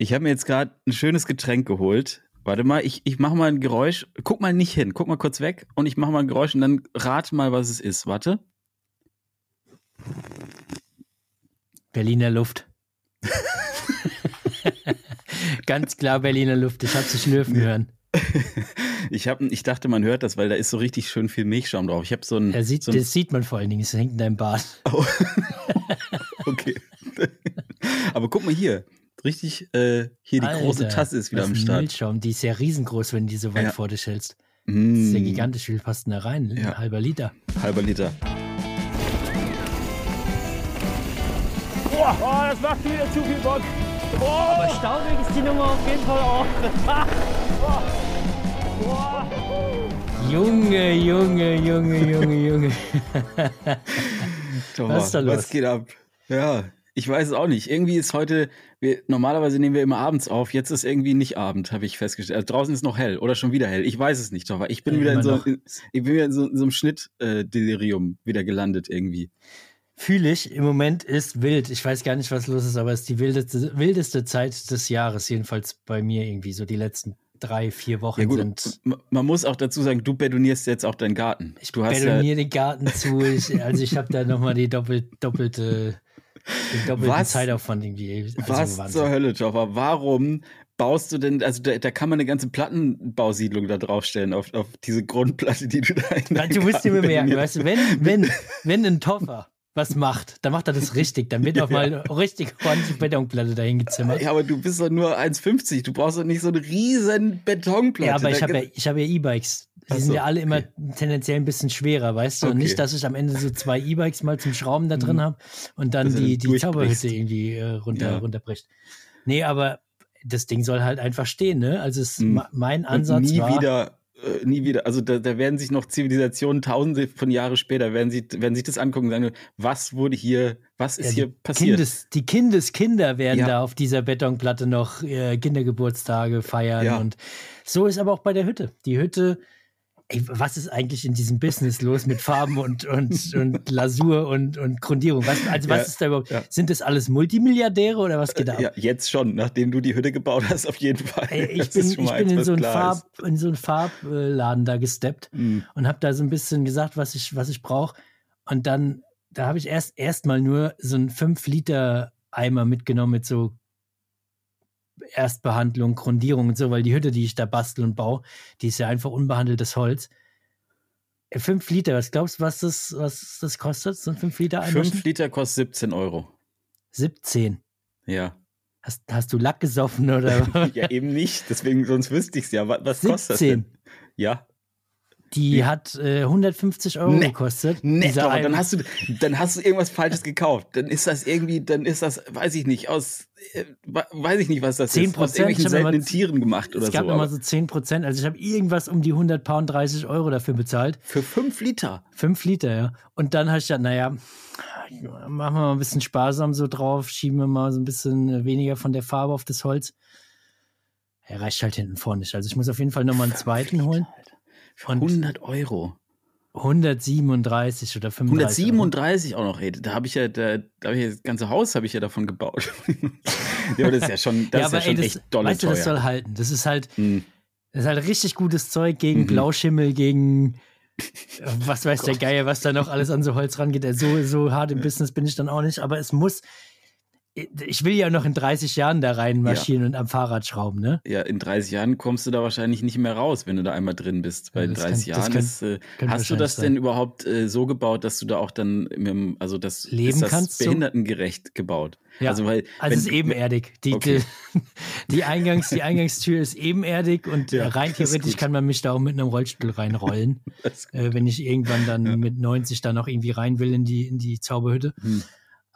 Ich habe mir jetzt gerade ein schönes Getränk geholt. Warte mal, ich, ich mache mal ein Geräusch. Guck mal nicht hin, guck mal kurz weg und ich mache mal ein Geräusch und dann rate mal, was es ist. Warte. Berliner Luft. Ganz klar Berliner Luft. Ich habe sie schlürfen hören. ich, hab, ich dachte, man hört das, weil da ist so richtig schön viel Milchschaum drauf. Ich habe so ein. Sieht, so ein das sieht man vor allen Dingen. Es hängt in deinem Bart. Oh. okay. Aber guck mal hier. Richtig, äh, hier die Alter, große Tasse ist wieder am Start. Milchschaum, die ist ja riesengroß, wenn du die so weit ja. vor dich hältst. Mm. Das ist ja gigantisch. Wie viel passt denn da rein? Ja. Ein halber Liter. Halber Liter. Boah, oh, das macht wieder zu viel Bock. Oh. Aber staubig ist die Nummer auf jeden Fall auch. Junge, Junge, Junge, Junge, Junge. Thomas, was ist da los? Was geht ab? Ja, ich weiß es auch nicht. Irgendwie ist heute, wir, normalerweise nehmen wir immer abends auf, jetzt ist irgendwie nicht Abend, habe ich festgestellt. Also draußen ist noch hell oder schon wieder hell. Ich weiß es nicht, aber ich bin ja, wieder in so, in, ich bin wieder in so, in so einem Schnittdelirium äh, wieder gelandet irgendwie fühle ich. Im Moment ist wild. Ich weiß gar nicht, was los ist, aber es ist die wildeste, wildeste Zeit des Jahres, jedenfalls bei mir irgendwie. So die letzten drei, vier Wochen ja gut, sind. Man muss auch dazu sagen, du bedonierst jetzt auch deinen Garten. Ich du bedoniere ja den Garten zu. Ich, also ich habe da nochmal die doppelt, doppelte, den doppelten was, Zeitaufwand irgendwie. Also was zur Hölle, Joffa? Warum baust du denn, also da, da, kann man eine ganze Plattenbausiedlung da draufstellen, auf, auf diese Grundplatte, die du da in Du musst dir bemerken, weißt du, wenn, wenn, wenn ein Toffer was macht, dann macht er das richtig. Dann wird auch mal ja. richtig ordentlich Betonplatte dahin gezimmert. Ja, aber du bist doch nur 1,50. Du brauchst doch nicht so eine riesen Betonplatte. Ja, aber ich habe ja, ich hab ja E-Bikes. Die so, sind ja alle immer tendenziell ein bisschen schwerer, weißt du? Okay. Und nicht, dass ich am Ende so zwei E-Bikes mal zum Schrauben da drin mhm. habe und dann die, die Zauberhütte irgendwie äh, runter, ja. runterbricht. Nee, aber das Ding soll halt einfach stehen, ne? Also es, mhm. mein Ansatz und nie war, wieder äh, nie wieder, also da, da werden sich noch Zivilisationen tausende von Jahre später, werden, sie, werden sich das angucken und sagen, was wurde hier, was ist ja, hier passiert? Kindes, die Kindeskinder werden ja. da auf dieser Betonplatte noch äh, Kindergeburtstage feiern ja. und so ist aber auch bei der Hütte. Die Hütte ey, was ist eigentlich in diesem Business los mit Farben und, und, und Lasur und, und Grundierung? Was, also was ja, ist da überhaupt? Ja. Sind das alles Multimilliardäre oder was geht da Ja, jetzt schon, nachdem du die Hütte gebaut hast, auf jeden Fall. Ey, ich bin, ich bin in, so Farb, in, so einen Farbladen da gesteppt mhm. und habe da so ein bisschen gesagt, was ich, was ich brauche. Und dann, da habe ich erst erstmal nur so einen 5 Liter Eimer mitgenommen mit so Erstbehandlung, Grundierung und so, weil die Hütte, die ich da bastel und baue, die ist ja einfach unbehandeltes Holz. Äh, fünf Liter, was glaubst du, was das, was das kostet? So ein 5 Liter Einwaschen? 5 Liter kostet 17 Euro. 17? Ja. Hast, hast du Lack gesoffen oder? ja, eben nicht. Deswegen, sonst wüsste ich es ja. Was, was kostet das denn? Ja. Die ja. hat äh, 150 Euro nee. gekostet. Nee, doch, dann hast du, dann hast du irgendwas Falsches gekauft. Dann ist das irgendwie, dann ist das, weiß ich nicht, aus, äh, weiß ich nicht, was das 10%, ist. Aus irgendwelchen seltenen Tieren gemacht oder so. Es gab so, immer so 10 Prozent. Also ich habe irgendwas um die 100 Pound 30 Euro dafür bezahlt. Für 5 Liter? 5 Liter, ja. Und dann habe ich gesagt, naja, machen wir mal ein bisschen sparsam so drauf, schieben wir mal so ein bisschen weniger von der Farbe auf das Holz. Er reicht halt hinten vorne nicht. Also ich muss auf jeden Fall nochmal einen zweiten holen. Alter. Für 100 Euro. 137 oder 35. 137 Euro. auch noch, ey. Da habe ich ja, da, da habe ich das ganze Haus habe ich ja davon gebaut. ja, aber das ist ja schon, das ja, ist ja schon ey, das, echt dolle weißt teuer. Du, das soll halten. Das ist halt, hm. das ist halt richtig gutes Zeug gegen mhm. Blauschimmel, gegen was weiß oh der Geier, was da noch alles an so Holz rangeht. So, so hart im Business bin ich dann auch nicht, aber es muss, ich will ja noch in 30 Jahren da reinmarschieren ja. und am Fahrrad schrauben, ne? Ja, in 30 Jahren kommst du da wahrscheinlich nicht mehr raus, wenn du da einmal drin bist. Bei ja, 30 kann, Jahren ist, äh, hast du das sein. denn überhaupt äh, so gebaut, dass du da auch dann, dem, also das Leben ist das kannst behindertengerecht so? gebaut? Ja, also, weil, also es ist ebenerdig. Die, okay. die, die, Eingangs, die Eingangstür ist ebenerdig und ja, rein theoretisch kann man mich da auch mit einem Rollstuhl reinrollen, äh, wenn ich irgendwann dann mit 90 da noch irgendwie rein will in die, in die Zauberhütte. Hm.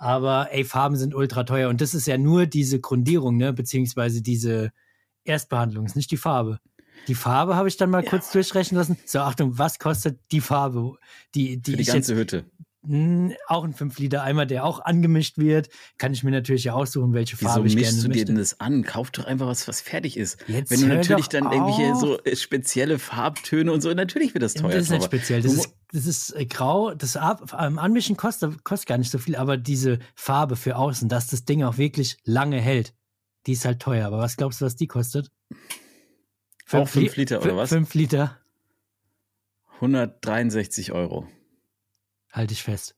Aber ey, Farben sind ultra teuer und das ist ja nur diese Grundierung, ne, beziehungsweise diese Erstbehandlung, ist nicht die Farbe. Die Farbe habe ich dann mal ja. kurz durchrechnen lassen. So, Achtung, was kostet die Farbe? Die, die, Für die ganze jetzt, Hütte. Auch ein 5-Liter-Eimer, der auch angemischt wird. Kann ich mir natürlich ja aussuchen, welche Wieso Farbe ich gerne möchte. Wieso mischst du dir denn das an? Kauf doch einfach was, was fertig ist. Jetzt Wenn du natürlich dann auf. irgendwelche so äh, spezielle Farbtöne und so, natürlich wird das teuer. Das ist nicht speziell. Das ist, das ist äh, grau. Das Ab ähm, Anmischen kostet, kostet gar nicht so viel, aber diese Farbe für außen, dass das Ding auch wirklich lange hält. Die ist halt teuer, aber was glaubst du, was die kostet? Auch 5 Liter oder was? 5 Liter. 163 Euro. Halte ich fest.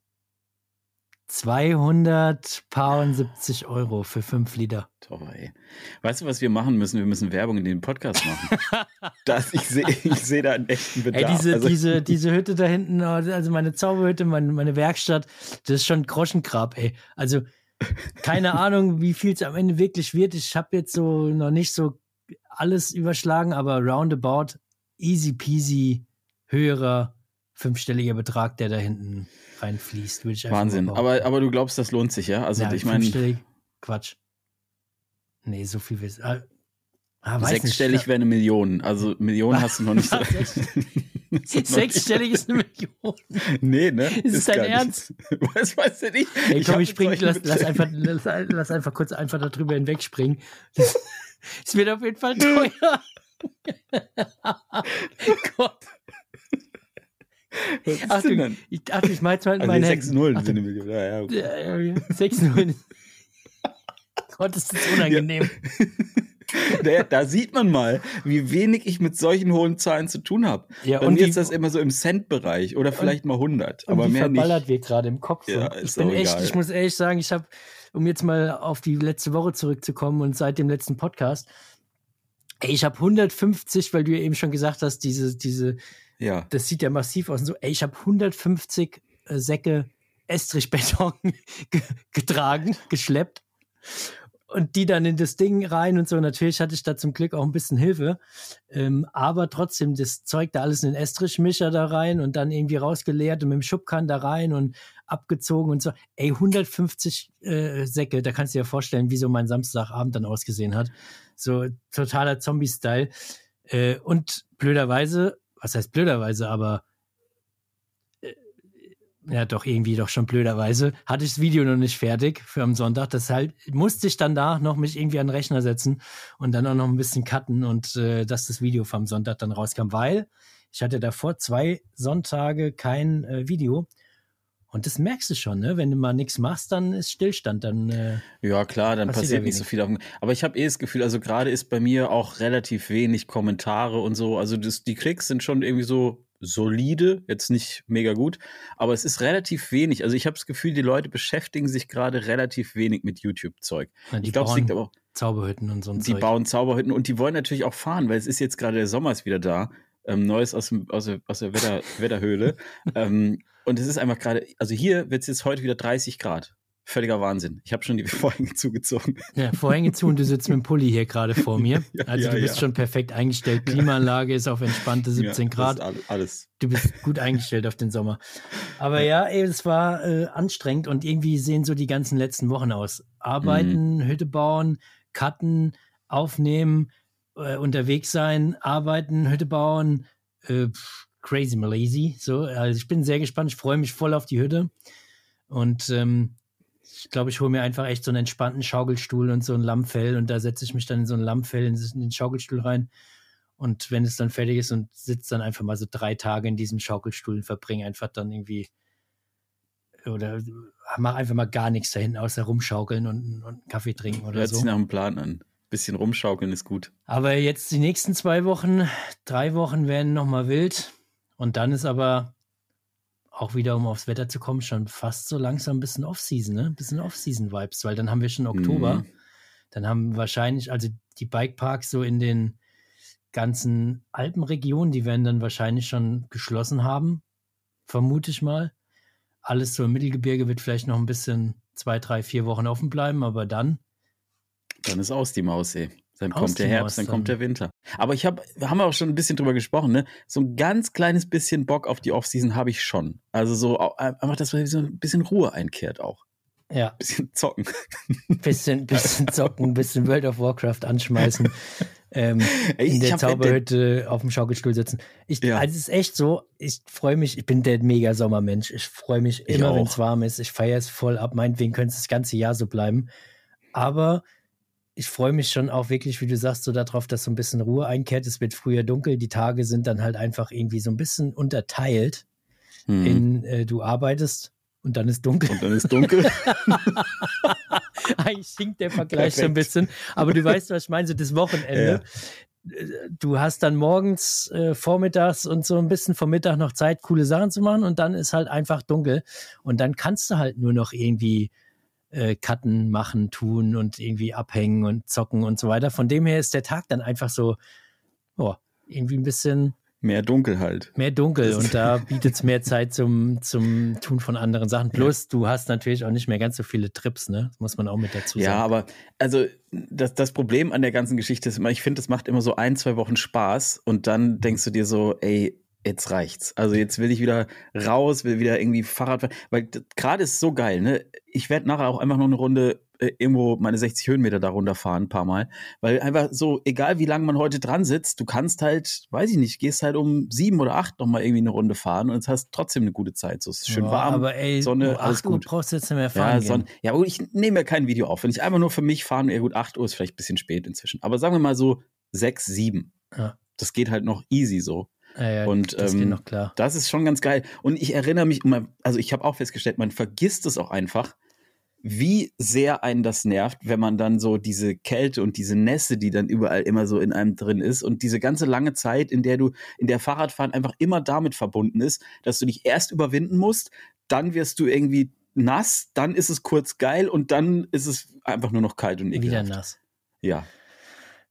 270 Euro für 5 Liter. Toll, ey. Weißt du, was wir machen müssen? Wir müssen Werbung in den Podcast machen. das, ich sehe ich seh da einen echten Bedarf. Ey, diese, also, diese, diese Hütte da hinten, also meine Zauberhütte, meine, meine Werkstatt, das ist schon ein Groschengrab, ey. Also keine Ahnung, wie viel es am Ende wirklich wird. Ich habe jetzt so noch nicht so alles überschlagen, aber roundabout easy peasy höherer fünfstelliger Betrag, der da hinten reinfließt, würde ich einfach Wahnsinn. Aber, aber du glaubst, das lohnt sich, ja? Also ja, ich meine. Quatsch. Nee, so viel willst ah, ah, Sechsstellig wäre eine Million. Also Millionen hast du noch nicht so. Sechsstellig ist eine Million. Nee, ne? Ist, ist dein Ernst? Was weißt du nicht? Ey, komm, ich, ich spring, lass, lass, einfach, lass, lass, einfach kurz einfach darüber hinwegspringen. Es wird auf jeden Fall teuer. Gott. Ach du, ich dachte, ich meinte halt also meine 6 0 sind eine Million. Ja, ja, okay. 6 0 Gott, ist das unangenehm. Ja. da sieht man mal, wie wenig ich mit solchen hohen Zahlen zu tun habe. Ja, Bei und mir ist das immer so im Cent-Bereich oder vielleicht mal 100, aber mehr nicht. verballert wird gerade im Kopf. Ja, ich bin echt, egal. ich muss ehrlich sagen, ich habe, um jetzt mal auf die letzte Woche zurückzukommen und seit dem letzten Podcast, ey, ich habe 150, weil du ja eben schon gesagt hast, diese, diese, ja. das sieht ja massiv aus und so, ey, ich habe 150 äh, Säcke Estrichbeton getragen, geschleppt und die dann in das Ding rein und so. Natürlich hatte ich da zum Glück auch ein bisschen Hilfe. Ähm, aber trotzdem, das Zeug da alles in den Estrichmischer da rein und dann irgendwie rausgeleert und mit dem Schubkahn da rein und abgezogen und so. Ey, 150 äh, Säcke, da kannst du dir vorstellen, wie so mein Samstagabend dann ausgesehen hat. So totaler Zombie-Style. Äh, und blöderweise, was heißt blöderweise, aber ja doch irgendwie doch schon blöderweise, hatte ich das Video noch nicht fertig für am Sonntag. Deshalb musste ich danach noch mich irgendwie an den Rechner setzen und dann auch noch ein bisschen cutten und äh, dass das Video vom Sonntag dann rauskam, weil ich hatte davor zwei Sonntage kein äh, Video. Und das merkst du schon, ne? Wenn du mal nichts machst, dann ist Stillstand. Dann, äh, ja, klar, dann passiert, passiert nicht so viel. Auf aber ich habe eh das Gefühl, also gerade ist bei mir auch relativ wenig Kommentare und so. Also das, die Klicks sind schon irgendwie so solide, jetzt nicht mega gut, aber es ist relativ wenig. Also ich habe das Gefühl, die Leute beschäftigen sich gerade relativ wenig mit YouTube-Zeug. Ja, ich glaube, es liegt aber auch. Zauberhütten und so ein Die Zeug. bauen Zauberhütten und die wollen natürlich auch fahren, weil es ist jetzt gerade der Sommer ist wieder da. Ähm, Neues aus, dem, aus der, aus der Wetter, Wetterhöhle. ähm, und es ist einfach gerade, also hier wird es jetzt heute wieder 30 Grad völliger Wahnsinn. Ich habe schon die Vorhänge zugezogen. Ja, Vorhänge zu und du sitzt mit dem Pulli hier gerade vor mir. Also ja, du bist ja. schon perfekt eingestellt. Klimaanlage ist auf entspannte 17 Grad. alles. Du bist gut eingestellt auf den Sommer. Aber ja, ey, es war äh, anstrengend und irgendwie sehen so die ganzen letzten Wochen aus. Arbeiten, mhm. Hütte bauen, cutten, aufnehmen, äh, unterwegs sein, arbeiten, Hütte bauen, äh, crazy Malaysi. So, also ich bin sehr gespannt. Ich freue mich voll auf die Hütte. Und ähm, ich glaube, ich hole mir einfach echt so einen entspannten Schaukelstuhl und so ein Lammfell und da setze ich mich dann in so ein Lammfell in den Schaukelstuhl rein. Und wenn es dann fertig ist und sitze dann einfach mal so drei Tage in diesem Schaukelstuhl und verbringe einfach dann irgendwie oder mach einfach mal gar nichts da hinten außer rumschaukeln und, und Kaffee trinken oder Hört so. sich nach einem Plan an. Bisschen rumschaukeln ist gut. Aber jetzt die nächsten zwei Wochen, drei Wochen werden nochmal wild. Und dann ist aber auch wieder, um aufs Wetter zu kommen, schon fast so langsam ein bisschen Off-Season, ne? Ein bisschen Off-Season-Vibes, weil dann haben wir schon Oktober. Mhm. Dann haben wahrscheinlich, also die Bikeparks so in den ganzen Alpenregionen, die werden dann wahrscheinlich schon geschlossen haben, vermute ich mal. Alles so im Mittelgebirge wird vielleicht noch ein bisschen zwei, drei, vier Wochen offen bleiben, aber dann. Dann ist aus die Maus, ey. Dann kommt der Herbst, dann kommt der Winter. Aber ich habe, haben wir auch schon ein bisschen drüber gesprochen, ne? So ein ganz kleines bisschen Bock auf die Offseason habe ich schon. Also so einfach, dass man so ein bisschen Ruhe einkehrt auch. Ja. Ein bisschen zocken. Bisschen, bisschen zocken, bisschen World of Warcraft anschmeißen. ähm, in der Zauberhütte auf dem Schaukelstuhl sitzen. Ich, ja. Also es ist echt so, ich freue mich, ich bin der mega Sommermensch. Ich freue mich immer, wenn es warm ist. Ich feiere es voll ab. Meinetwegen könnte es das ganze Jahr so bleiben. Aber ich freue mich schon auch wirklich, wie du sagst, so darauf, dass so ein bisschen Ruhe einkehrt. Es wird früher dunkel, die Tage sind dann halt einfach irgendwie so ein bisschen unterteilt. Mhm. In äh, du arbeitest und dann ist dunkel. Und dann ist dunkel. Eigentlich hinkt der Vergleich Perfekt. so ein bisschen. Aber du weißt, was ich meine, so das Wochenende. Ja. Du hast dann morgens, äh, vormittags und so ein bisschen vom Mittag noch Zeit, coole Sachen zu machen und dann ist halt einfach dunkel. Und dann kannst du halt nur noch irgendwie äh, Cutten machen, tun und irgendwie abhängen und zocken und so weiter. Von dem her ist der Tag dann einfach so, oh, irgendwie ein bisschen Mehr dunkel halt. Mehr dunkel und da bietet es mehr Zeit zum, zum Tun von anderen Sachen. Plus, ja. du hast natürlich auch nicht mehr ganz so viele Trips, ne? Das muss man auch mit dazu sagen. Ja, aber also das, das Problem an der ganzen Geschichte ist immer, ich finde, es macht immer so ein, zwei Wochen Spaß und dann denkst du dir so, ey, jetzt reicht's. Also jetzt will ich wieder raus, will wieder irgendwie Fahrrad fahren. Weil gerade ist so geil, ne? Ich werde nachher auch einfach noch eine Runde äh, irgendwo meine 60 Höhenmeter da runterfahren, ein paar Mal. Weil einfach so, egal wie lange man heute dran sitzt, du kannst halt, weiß ich nicht, gehst halt um sieben oder acht nochmal irgendwie eine Runde fahren und jetzt hast trotzdem eine gute Zeit. So, es ist schön ja, warm, aber ey, Sonne, alles gut. Du brauchst jetzt nicht mehr fahren. Ja, Son ja, aber ich nehme ja kein Video auf. Wenn ich einfach nur für mich fahren, ja gut, acht Uhr ist vielleicht ein bisschen spät inzwischen. Aber sagen wir mal so sechs, sieben. Ja. Das geht halt noch easy so. Ja, ja, und das, ähm, das ist schon ganz geil. Und ich erinnere mich, also ich habe auch festgestellt, man vergisst es auch einfach, wie sehr einen das nervt, wenn man dann so diese Kälte und diese Nässe, die dann überall immer so in einem drin ist und diese ganze lange Zeit, in der du, in der Fahrradfahren einfach immer damit verbunden ist, dass du dich erst überwinden musst, dann wirst du irgendwie nass, dann ist es kurz geil und dann ist es einfach nur noch kalt und ekelhaft. Wieder nass. Ja.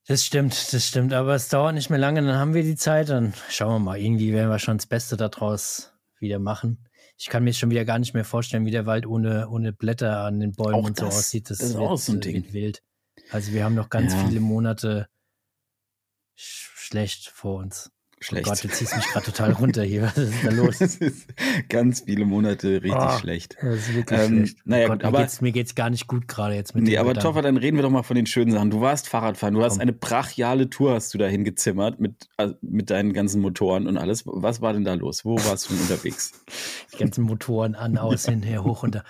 Das stimmt, das stimmt, aber es dauert nicht mehr lange, dann haben wir die Zeit, dann schauen wir mal, irgendwie werden wir schon das Beste daraus wieder machen ich kann mir schon wieder gar nicht mehr vorstellen, wie der Wald ohne, ohne Blätter an den Bäumen auch und so aussieht. Das, das ist auch so ein Ding. wild. Also wir haben noch ganz ja. viele Monate sch schlecht vor uns. Schlecht. Oh Gott, du ziehst mich gerade total runter hier. Was ist da los? ganz viele Monate richtig oh, schlecht. Das ist wirklich ähm, schlecht. Naja, oh Gott, aber, mir, geht's, mir geht's gar nicht gut gerade jetzt mit Nee, aber Toffer, dann reden wir doch mal von den schönen Sachen. Du warst Fahrradfahren, du Komm. hast eine brachiale Tour hast du dahin gezimmert mit, also mit deinen ganzen Motoren und alles. Was war denn da los? Wo warst du denn unterwegs? Die ganzen Motoren an, aus, hin, her, hoch, runter.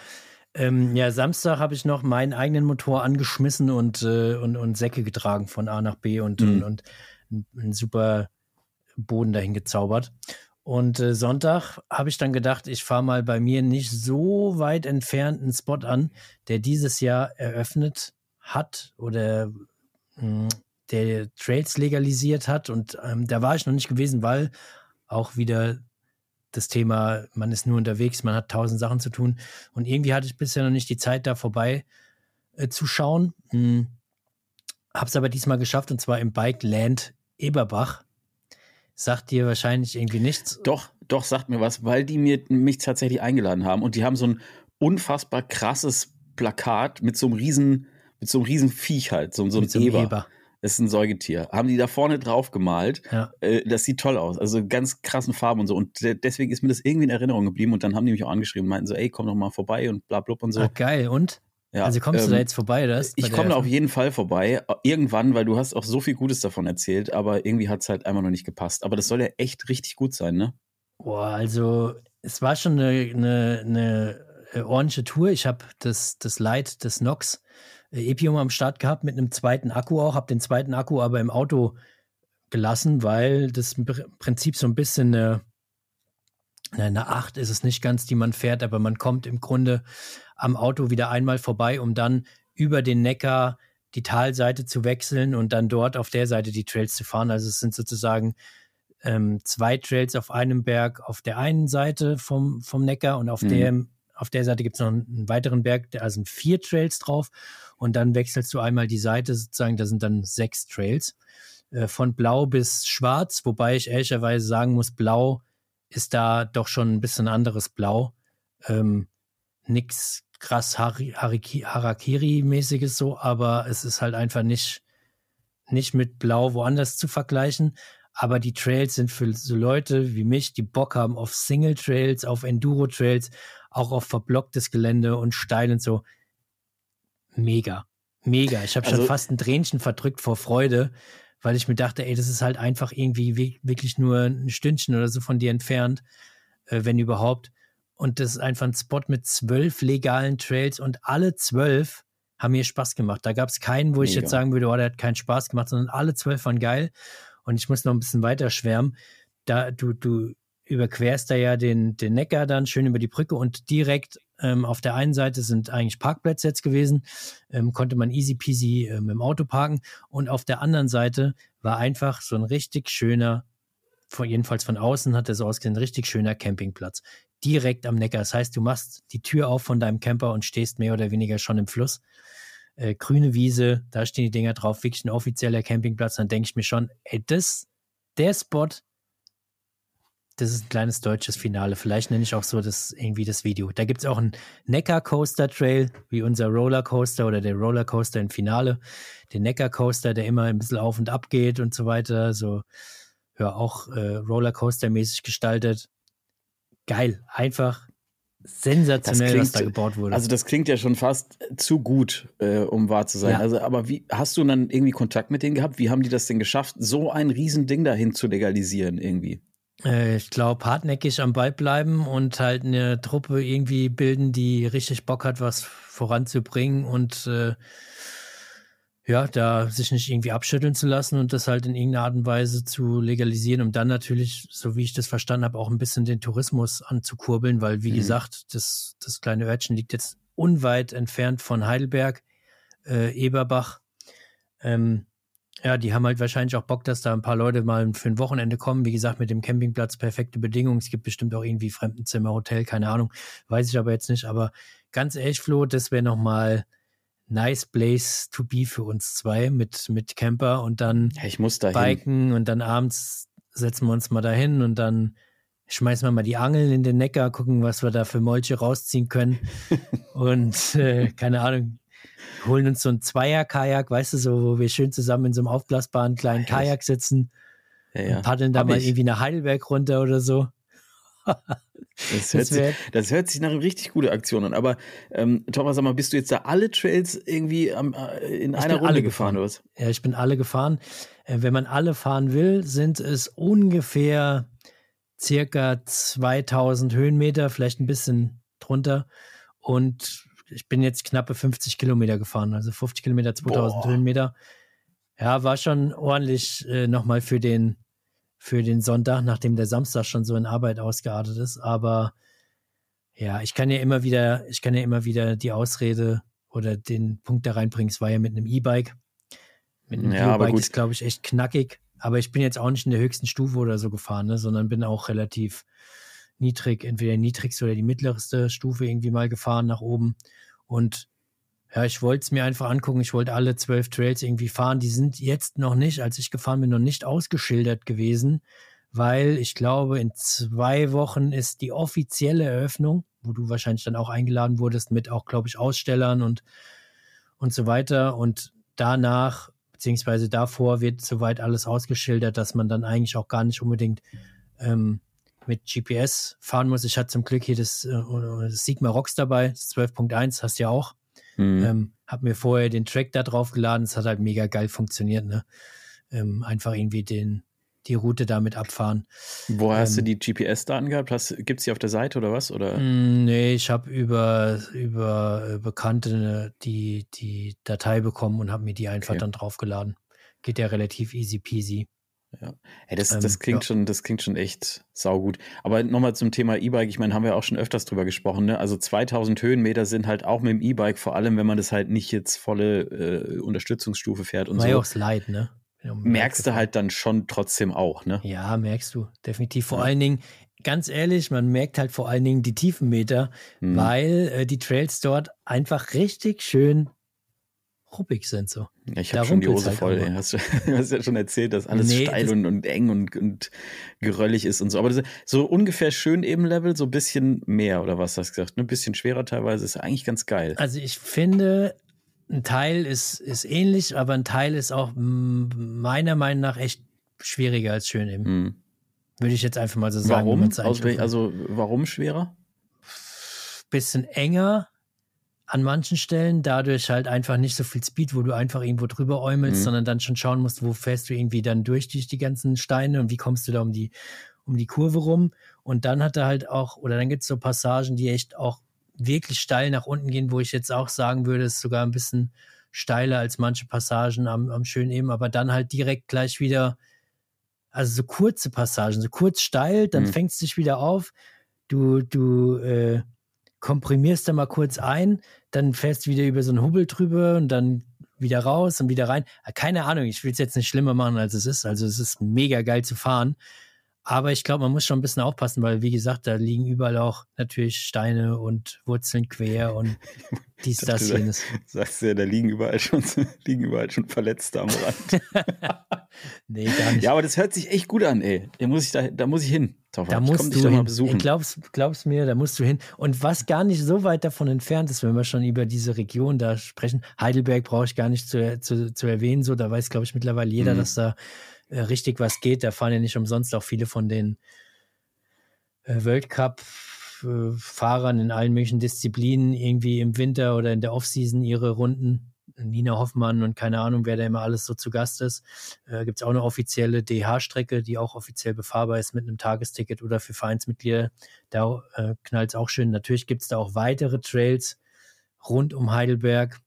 Ähm, ja, Samstag habe ich noch meinen eigenen Motor angeschmissen und, äh, und, und Säcke getragen von A nach B und, mhm. und, und ein super Boden dahin gezaubert. Und äh, Sonntag habe ich dann gedacht, ich fahre mal bei mir nicht so weit entfernt einen Spot an, der dieses Jahr eröffnet hat oder mh, hm, der Trails legalisiert hat. Und ähm, da war ich noch nicht gewesen, weil auch wieder das Thema, man ist nur unterwegs, man hat tausend Sachen zu tun. Und irgendwie hatte ich bisher noch nicht die Zeit, da vorbei äh, zu schauen. Hm. Habe es aber diesmal geschafft und zwar im Bike Land Eberbach. Sagt dir wahrscheinlich irgendwie nichts. Doch, doch, sagt mir was, weil die mir, mich tatsächlich eingeladen haben und die haben so ein unfassbar krasses Plakat mit so einem riesen, mit so einem riesen Viech halt, so, so einem so Eber. Eber. Das ist ein Säugetier. Haben die da vorne drauf gemalt. Ja. Äh, das sieht toll aus. Also ganz krassen Farben und so. Und deswegen ist mir das irgendwie in Erinnerung geblieben. Und dann haben die mich auch angeschrieben und meinten so, ey, komm doch mal vorbei und bla, bla und so. Ah, geil. Und? Ja, also kommst ähm, du da ähm, jetzt vorbei? Das ich komme da auf jeden Fall vorbei. Irgendwann, weil du hast auch so viel Gutes davon erzählt, aber irgendwie hat es halt einfach noch nicht gepasst. Aber das soll ja echt richtig gut sein, ne? Boah, also es war schon eine, eine, eine äh, ordentliche Tour. Ich habe das, das Light des Nox äh, Epium am Start gehabt mit einem zweiten Akku auch, habe den zweiten Akku aber im Auto gelassen, weil das im Prinzip so ein bisschen eine, eine 8 ist es nicht ganz, die man fährt, aber man kommt im Grunde am Auto wieder einmal vorbei, um dann über den Neckar die Talseite zu wechseln und dann dort auf der Seite die Trails zu fahren. Also es sind sozusagen ähm, zwei Trails auf einem Berg auf der einen Seite vom, vom Neckar und auf, mhm. dem, auf der Seite gibt es noch einen weiteren Berg, da sind vier Trails drauf und dann wechselst du einmal die Seite sozusagen, da sind dann sechs Trails. Äh, von blau bis schwarz, wobei ich ehrlicherweise sagen muss, blau ist da doch schon ein bisschen anderes Blau. Ähm, nix krass Harakiri-mäßiges so, aber es ist halt einfach nicht, nicht mit Blau woanders zu vergleichen. Aber die Trails sind für so Leute wie mich, die Bock haben auf Single-Trails, auf Enduro-Trails, auch auf verblocktes Gelände und steil und so. Mega. Mega. Ich habe also, schon fast ein Tränchen verdrückt vor Freude, weil ich mir dachte, ey, das ist halt einfach irgendwie wirklich nur ein Stündchen oder so von dir entfernt, äh, wenn überhaupt. Und das ist einfach ein Spot mit zwölf legalen Trails und alle zwölf haben mir Spaß gemacht. Da gab es keinen, wo ich jetzt sagen würde, oh, der hat keinen Spaß gemacht, sondern alle zwölf waren geil. Und ich muss noch ein bisschen weiter schwärmen. Da, du, du überquerst da ja den, den Neckar dann schön über die Brücke und direkt Ähm, auf der einen Seite sind eigentlich Parkplätze jetzt gewesen, ähm, konnte man easy peasy äh, mit dem Auto parken. Und auf der anderen Seite war einfach so ein richtig schöner, von, jedenfalls von außen hat er so ausgesehen, richtig schöner Campingplatz. Direkt am Neckar. Das heißt, du machst die Tür auf von deinem Camper und stehst mehr oder weniger schon im Fluss. Äh, grüne Wiese, da stehen die Dinger drauf, wirklich ein offizieller Campingplatz. Dann denke ich mir schon, ey, das, der Spot, das ist ein kleines deutsches Finale. Vielleicht nenne ich auch so das irgendwie das Video. Da gibt es auch einen Neckar Coaster Trail, wie unser Rollercoaster oder der Rollercoaster im Finale. Den Neckar Coaster, der immer ein bisschen auf und ab geht und so weiter. So, ja, auch äh, Rollercoaster-mäßig gestaltet. Geil. Einfach sensationell, klingt, was da gebaut wurde. Also das klingt ja schon fast zu gut, äh, um wahr zu sein. Ja. Also, aber wie hast du dann irgendwie Kontakt mit denen gehabt? Wie haben die das denn geschafft, so ein Riesending dahin zu legalisieren irgendwie? Äh, ich glaube, hartnäckig am Ball bleiben und halt eine Truppe irgendwie bilden, die richtig Bock hat, was voranzubringen und äh, ja, da sich nicht irgendwie abschütteln zu lassen und das halt in irgendeiner Art und Weise zu legalisieren, um dann natürlich, so wie ich das verstanden habe, auch ein bisschen den Tourismus anzukurbeln, weil wie mhm. gesagt, das, das kleine Örtchen liegt jetzt unweit entfernt von Heidelberg, äh, Eberbach. Ähm, ja, die haben halt wahrscheinlich auch Bock, dass da ein paar Leute mal für ein Wochenende kommen. Wie gesagt, mit dem Campingplatz perfekte Bedingungen. Es gibt bestimmt auch irgendwie Fremdenzimmer, Hotel, keine Ahnung. Weiß ich aber jetzt nicht. Aber ganz ehrlich, Flo, das wäre nochmal nice place to be für uns zwei mit, mit Camper und dann ich muss dahin. biken und dann abends setzen wir uns mal dahin und dann schmeißen wir mal die Angeln in den Neckar, gucken, was wir da für Molche rausziehen können. und äh, keine Ahnung, holen uns so ein Zweier-Kajak, weißt du, so, wo wir schön zusammen in so einem aufblasbaren kleinen Kajak sitzen ja, ja. und paddeln da Hab mal ich. irgendwie nach Heidelberg runter oder so. Das hört, sich, das hört sich nach einer richtig gute Aktion an. Aber ähm, Thomas, sag mal, bist du jetzt da alle Trails irgendwie am, äh, in ich einer Runde gefahren, oder was? Ja, ich bin alle gefahren. Äh, wenn man alle fahren will, sind es ungefähr circa 2000 Höhenmeter, vielleicht ein bisschen drunter. Und ich bin jetzt knappe 50 Kilometer gefahren, also 50 Kilometer, 2000 Boah. Höhenmeter. Ja, war schon ordentlich äh, nochmal für den für den Sonntag, nachdem der Samstag schon so in Arbeit ausgeartet ist. Aber ja, ich kann ja immer wieder, ich kann ja immer wieder die Ausrede oder den Punkt da reinbringen. Es war ja mit einem E-Bike. Mit einem ja, E-Bike ist, glaube ich, echt knackig. Aber ich bin jetzt auch nicht in der höchsten Stufe oder so gefahren, ne, sondern bin auch relativ niedrig, entweder die niedrigste oder die mittlerste Stufe irgendwie mal gefahren nach oben. Und ja, ich wollte es mir einfach angucken. Ich wollte alle zwölf Trails irgendwie fahren. Die sind jetzt noch nicht, als ich gefahren bin, noch nicht ausgeschildert gewesen, weil ich glaube, in zwei Wochen ist die offizielle Eröffnung, wo du wahrscheinlich dann auch eingeladen wurdest, mit auch, glaube ich, Ausstellern und, und so weiter. Und danach, beziehungsweise davor, wird soweit alles ausgeschildert, dass man dann eigentlich auch gar nicht unbedingt ähm, mit GPS fahren muss. Ich hatte zum Glück hier das, äh, das Sigma Rocks dabei, das 12.1, hast du ja auch. Mhm. Ähm, hab mir vorher den Track da drauf geladen. Es hat halt mega geil funktioniert. Ne? Ähm, einfach irgendwie den, die Route damit abfahren. Wo hast ähm, du die GPS-Daten gehabt? Gibt es die auf der Seite oder was? Oder? Mm, nee, ich habe über, über äh, Bekannte die, die Datei bekommen und habe mir die einfach okay. dann draufgeladen. Geht ja relativ easy peasy. Ja. Hey, das, das, ähm, klingt ja. schon, das klingt schon echt saugut. Aber nochmal zum Thema E-Bike. Ich meine, haben wir auch schon öfters drüber gesprochen. Ne? Also 2000 Höhenmeter sind halt auch mit dem E-Bike, vor allem wenn man das halt nicht jetzt volle äh, Unterstützungsstufe fährt und War so. ja auch Slide, ne? Merkst du halt dann schon trotzdem auch, ne? Ja, merkst du. Definitiv. Vor ja. allen Dingen, ganz ehrlich, man merkt halt vor allen Dingen die Tiefenmeter, hm. weil äh, die Trails dort einfach richtig schön ruppig sind so. Ich habe schon die Hose halt voll. Ey. Hast, du hast ja schon erzählt, dass alles nee, steil das und, und, eng und, und geröllig ist und so. Aber das, so ungefähr schön eben Level, so ein bisschen mehr oder was hast du gesagt? Ein bisschen schwerer teilweise ist eigentlich ganz geil. Also ich finde, ein Teil ist, ist ähnlich, aber ein Teil ist auch meiner Meinung nach echt schwieriger als schön eben. Hm. Würde ich jetzt einfach mal so sagen. Warum? Also warum schwerer? Bisschen enger, an manchen Stellen, dadurch halt einfach nicht so viel Speed, wo du einfach irgendwo drüber äumelst, mhm. sondern dann schon schauen musst, wo fährst du irgendwie dann durch, durch die ganzen Steine und wie kommst du da um die, um die Kurve rum. Und dann hat er halt auch, oder dann gibt es so Passagen, die echt auch wirklich steil nach unten gehen, wo ich jetzt auch sagen würde, ist sogar ein bisschen steiler als manche Passagen am, am schönen eben, aber dann halt direkt gleich wieder, also so kurze Passagen, so kurz steil, dann mhm. fängst du dich wieder auf, du, du, äh, komprimierst da mal kurz ein, dann fährst du wieder über so einen Hubbel drüber und dann wieder raus und wieder rein. Keine Ahnung, ich will es jetzt nicht schlimmer machen, als es ist. Also es ist mega geil zu fahren. Aber ich glaube, man muss schon ein bisschen aufpassen, weil, wie gesagt, da liegen überall auch natürlich Steine und Wurzeln quer und dies, das, jenes. Sagst du ja, da liegen überall schon, liegen überall schon Verletzte am Rand. nee, gar nicht. Ja, aber das hört sich echt gut an, ey. Da muss ich, da, da muss ich hin. Taufer. Da musst du hin. besuchen. Glaubst, glaubst mir, da musst du hin. Und was gar nicht so weit davon entfernt ist, wenn wir schon über diese Region da sprechen, Heidelberg brauche ich gar nicht zu, zu, zu erwähnen, so, da weiß, glaube ich, mittlerweile jeder, mhm. dass da äh, richtig was geht. Da fahren ja nicht umsonst auch viele von den äh, World Cup äh, Fahrern in allen möglichen Disziplinen irgendwie im Winter oder in der Offseason ihre Runden. Nina Hoffmann und keine Ahnung, wer da immer alles so zu Gast ist. Äh, Gibt es auch eine offizielle DH-Strecke, die auch offiziell befahrbar ist mit einem Tagesticket oder für Vereinsmitglieder. Da äh, knallt es auch schön. Natürlich gibt es da auch weitere Trails rund um Heidelberg.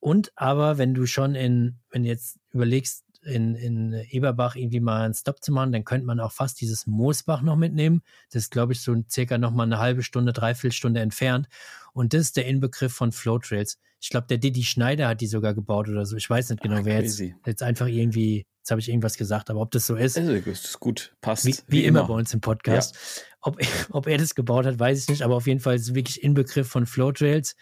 Und aber, wenn du schon in, wenn du jetzt überlegst, in, in Eberbach irgendwie mal einen Stop zu machen, dann könnte man auch fast dieses Moosbach noch mitnehmen. Das ist, glaube ich, so circa noch mal eine halbe Stunde, dreiviertel Stunde entfernt. Und das ist der Inbegriff von Flowtrails. Ich glaube, der Didi Schneider hat die sogar gebaut oder so. Ich weiß nicht genau, Ach, wer jetzt, jetzt einfach irgendwie, jetzt habe ich irgendwas gesagt, aber ob das so ist. Also, das ist gut, passt. Wie, wie, wie immer. bei uns im Podcast. Ja. Ob, ob er das gebaut hat, weiß ich nicht, aber auf jeden Fall ist es wirklich Inbegriff von Flowtrails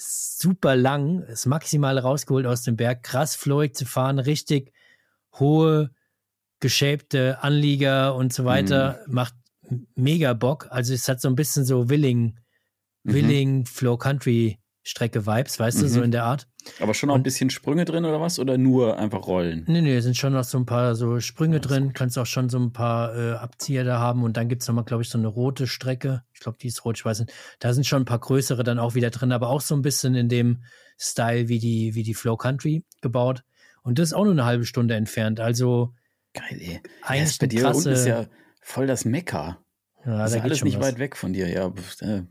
super lang, das Maximale rausgeholt aus dem Berg, krass flowig zu fahren, richtig hohe, geschäbte Anlieger und so weiter. Mhm. Macht mega Bock. Also es hat so ein bisschen so Willing, mhm. Willing Flow Country Strecke Vibes, weißt mhm. du, so mhm. in der Art. Aber schon noch ein bisschen Sprünge drin oder was? Oder nur einfach Rollen? Nee, nee, sind schon noch so ein paar so Sprünge ja, drin. Kannst auch schon so ein paar äh, Abzieher da haben. Und dann gibt es nochmal, glaube ich, so eine rote Strecke. Ich glaube, die ist rot, ich weiß nicht. Da sind schon ein paar größere dann auch wieder drin, aber auch so ein bisschen in dem Style wie die, wie die Flow Country gebaut. Und das ist auch nur eine halbe Stunde entfernt. Also geil, ey. Eigentlich ja, bei dir krasse, unten ist ja voll das Mekka. Ja, das ist ja alles nicht was. weit weg von dir. Ja, äh,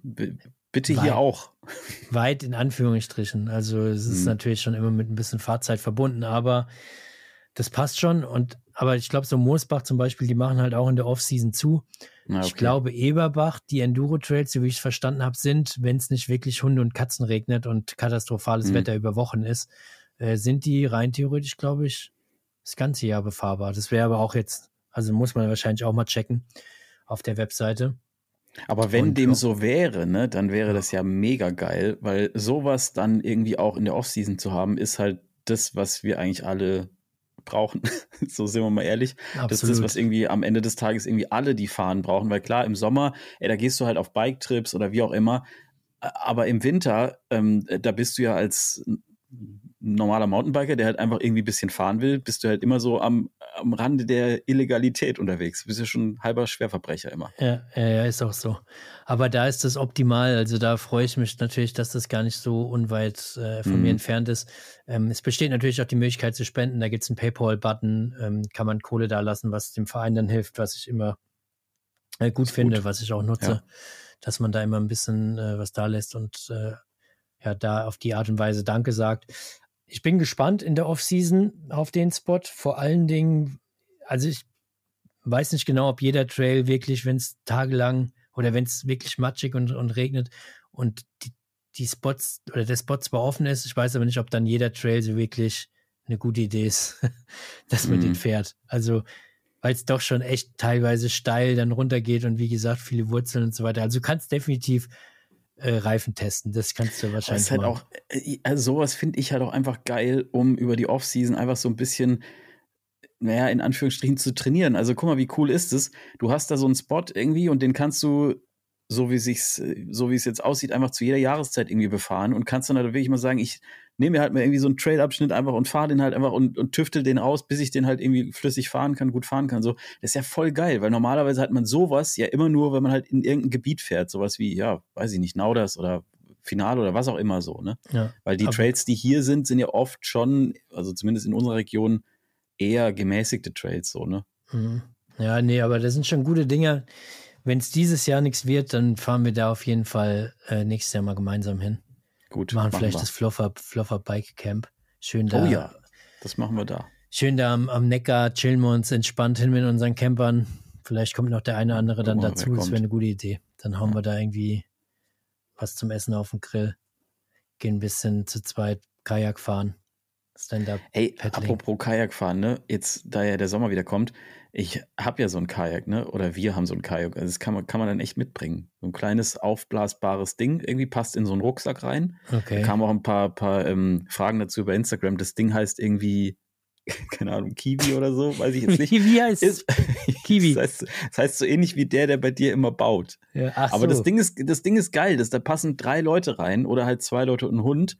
bitte weit, hier auch. Weit in Anführungsstrichen. Also es ist hm. natürlich schon immer mit ein bisschen Fahrzeit verbunden, aber das passt schon. Und aber ich glaube, so Moosbach zum Beispiel, die machen halt auch in der Offseason zu. okay. Ich glaube, Eberbach, die Enduro-Trails, so wie ich es verstanden habe, sind, wenn es nicht wirklich Hunde und Katzen regnet und katastrophales hm. Wetter über Wochen ist, äh, sind die rein theoretisch, glaube ich, das ganze Jahr befahrbar. Das wäre aber auch jetzt, also muss man wahrscheinlich auch mal checken auf der Webseite. Aber wenn Und, dem so wäre, ne, dann wäre das ja mega geil, weil sowas dann irgendwie auch in der Offseason zu haben, ist halt das, was wir eigentlich alle brauchen. so sind wir mal ehrlich. Absolut. Das ist das, was irgendwie am Ende des Tages irgendwie alle, die fahren, brauchen. Weil klar, im Sommer, ey, da gehst du halt auf Bike-Trips oder wie auch immer. Aber im Winter, ähm, da bist du ja als normaler Mountainbiker, der halt einfach irgendwie ein bisschen fahren will, bist du halt immer so am, am Rande der Illegalität unterwegs. Du bist ja schon ein halber Schwerverbrecher immer. Ja, ja, ist auch so. Aber da ist das optimal. Also da freue ich mich natürlich, dass das gar nicht so unweit äh, von mhm. mir entfernt ist. Ähm, es besteht natürlich auch die Möglichkeit zu spenden. Da gibt es einen PayPal-Button, ähm, kann man Kohle da lassen, was dem Verein dann hilft, was ich immer äh, gut finde, gut. was ich auch nutze, ja. dass man da immer ein bisschen äh, was da lässt und äh, ja, da auf die Art und Weise Danke sagt ich bin gespannt in der Offseason auf den Spot. Vor allen Dingen, also ich weiß nicht genau, ob jeder Trail wirklich, wenn es tagelang oder wenn es wirklich matschig und, und regnet und die, die Spots oder der Spot zwar offen ist, ich weiß aber nicht, ob dann jeder Trail so wirklich eine gute Idee ist, dass man mm. den mhm. fährt. Also, weil es doch schon echt teilweise steil dann runtergeht und wie gesagt, viele Wurzeln und so weiter. Also du kannst definitiv äh, Reifen testen. Das kannst du wahrscheinlich. Das ist halt auch, äh, also sowas finde ich halt auch einfach geil, um über die Offseason einfach so ein bisschen, naja, in Anführungsstrichen zu trainieren. Also guck mal, wie cool ist es? Du hast da so einen Spot irgendwie und den kannst du so wie sich's, so wie es jetzt aussieht, einfach zu jeder Jahreszeit irgendwie befahren und kannst dann halt wirklich mal sagen, ich nehme mir halt mal irgendwie so einen Trailabschnitt einfach und fahre den halt einfach und, und tüftel den aus, bis ich den halt irgendwie flüssig fahren kann, gut fahren kann. So, das ist ja voll geil, weil normalerweise hat man sowas ja immer nur, wenn man halt in irgendein Gebiet fährt, sowas wie, ja, weiß ich nicht, Nauders oder Finale oder was auch immer so, ne? Ja, weil die Trails, die hier sind, sind ja oft schon, also zumindest in unserer Region, eher gemäßigte Trails, so, ne? Mhm. Ja, nee, aber das sind schon gute Dinge wenn es dieses Jahr nichts wird, dann fahren wir da auf jeden Fall äh, nächstes Jahr mal gemeinsam hin. Gut. Machen, machen vielleicht wir. das Floffer, Floffer Bike Camp. Schön da. Oh ja, das machen wir da. Schön da am, am Neckar chillen wir uns entspannt hin mit unseren Campern. Vielleicht kommt noch der eine oder andere dann dazu. Das wäre eine gute Idee. Dann hauen ja. wir da irgendwie was zum Essen auf dem Grill. Gehen ein bisschen zu zweit Kajak fahren. Stand-up. Ey, apropos Kajak fahren, ne? Jetzt, da ja der Sommer wieder kommt, ich habe ja so ein Kajak, ne? Oder wir haben so ein Kajak. Also das kann man, kann man dann echt mitbringen. So ein kleines aufblasbares Ding, irgendwie passt in so einen Rucksack rein. Okay. Da kamen auch ein paar, paar ähm, Fragen dazu über Instagram. Das Ding heißt irgendwie keine Ahnung, Kiwi oder so, weiß ich jetzt nicht. Kiwi heißt ist, Kiwi. Das heißt, das heißt, so ähnlich wie der, der bei dir immer baut. Ja, Aber so. das Ding ist, das Ding ist geil, dass da passen drei Leute rein oder halt zwei Leute und ein Hund.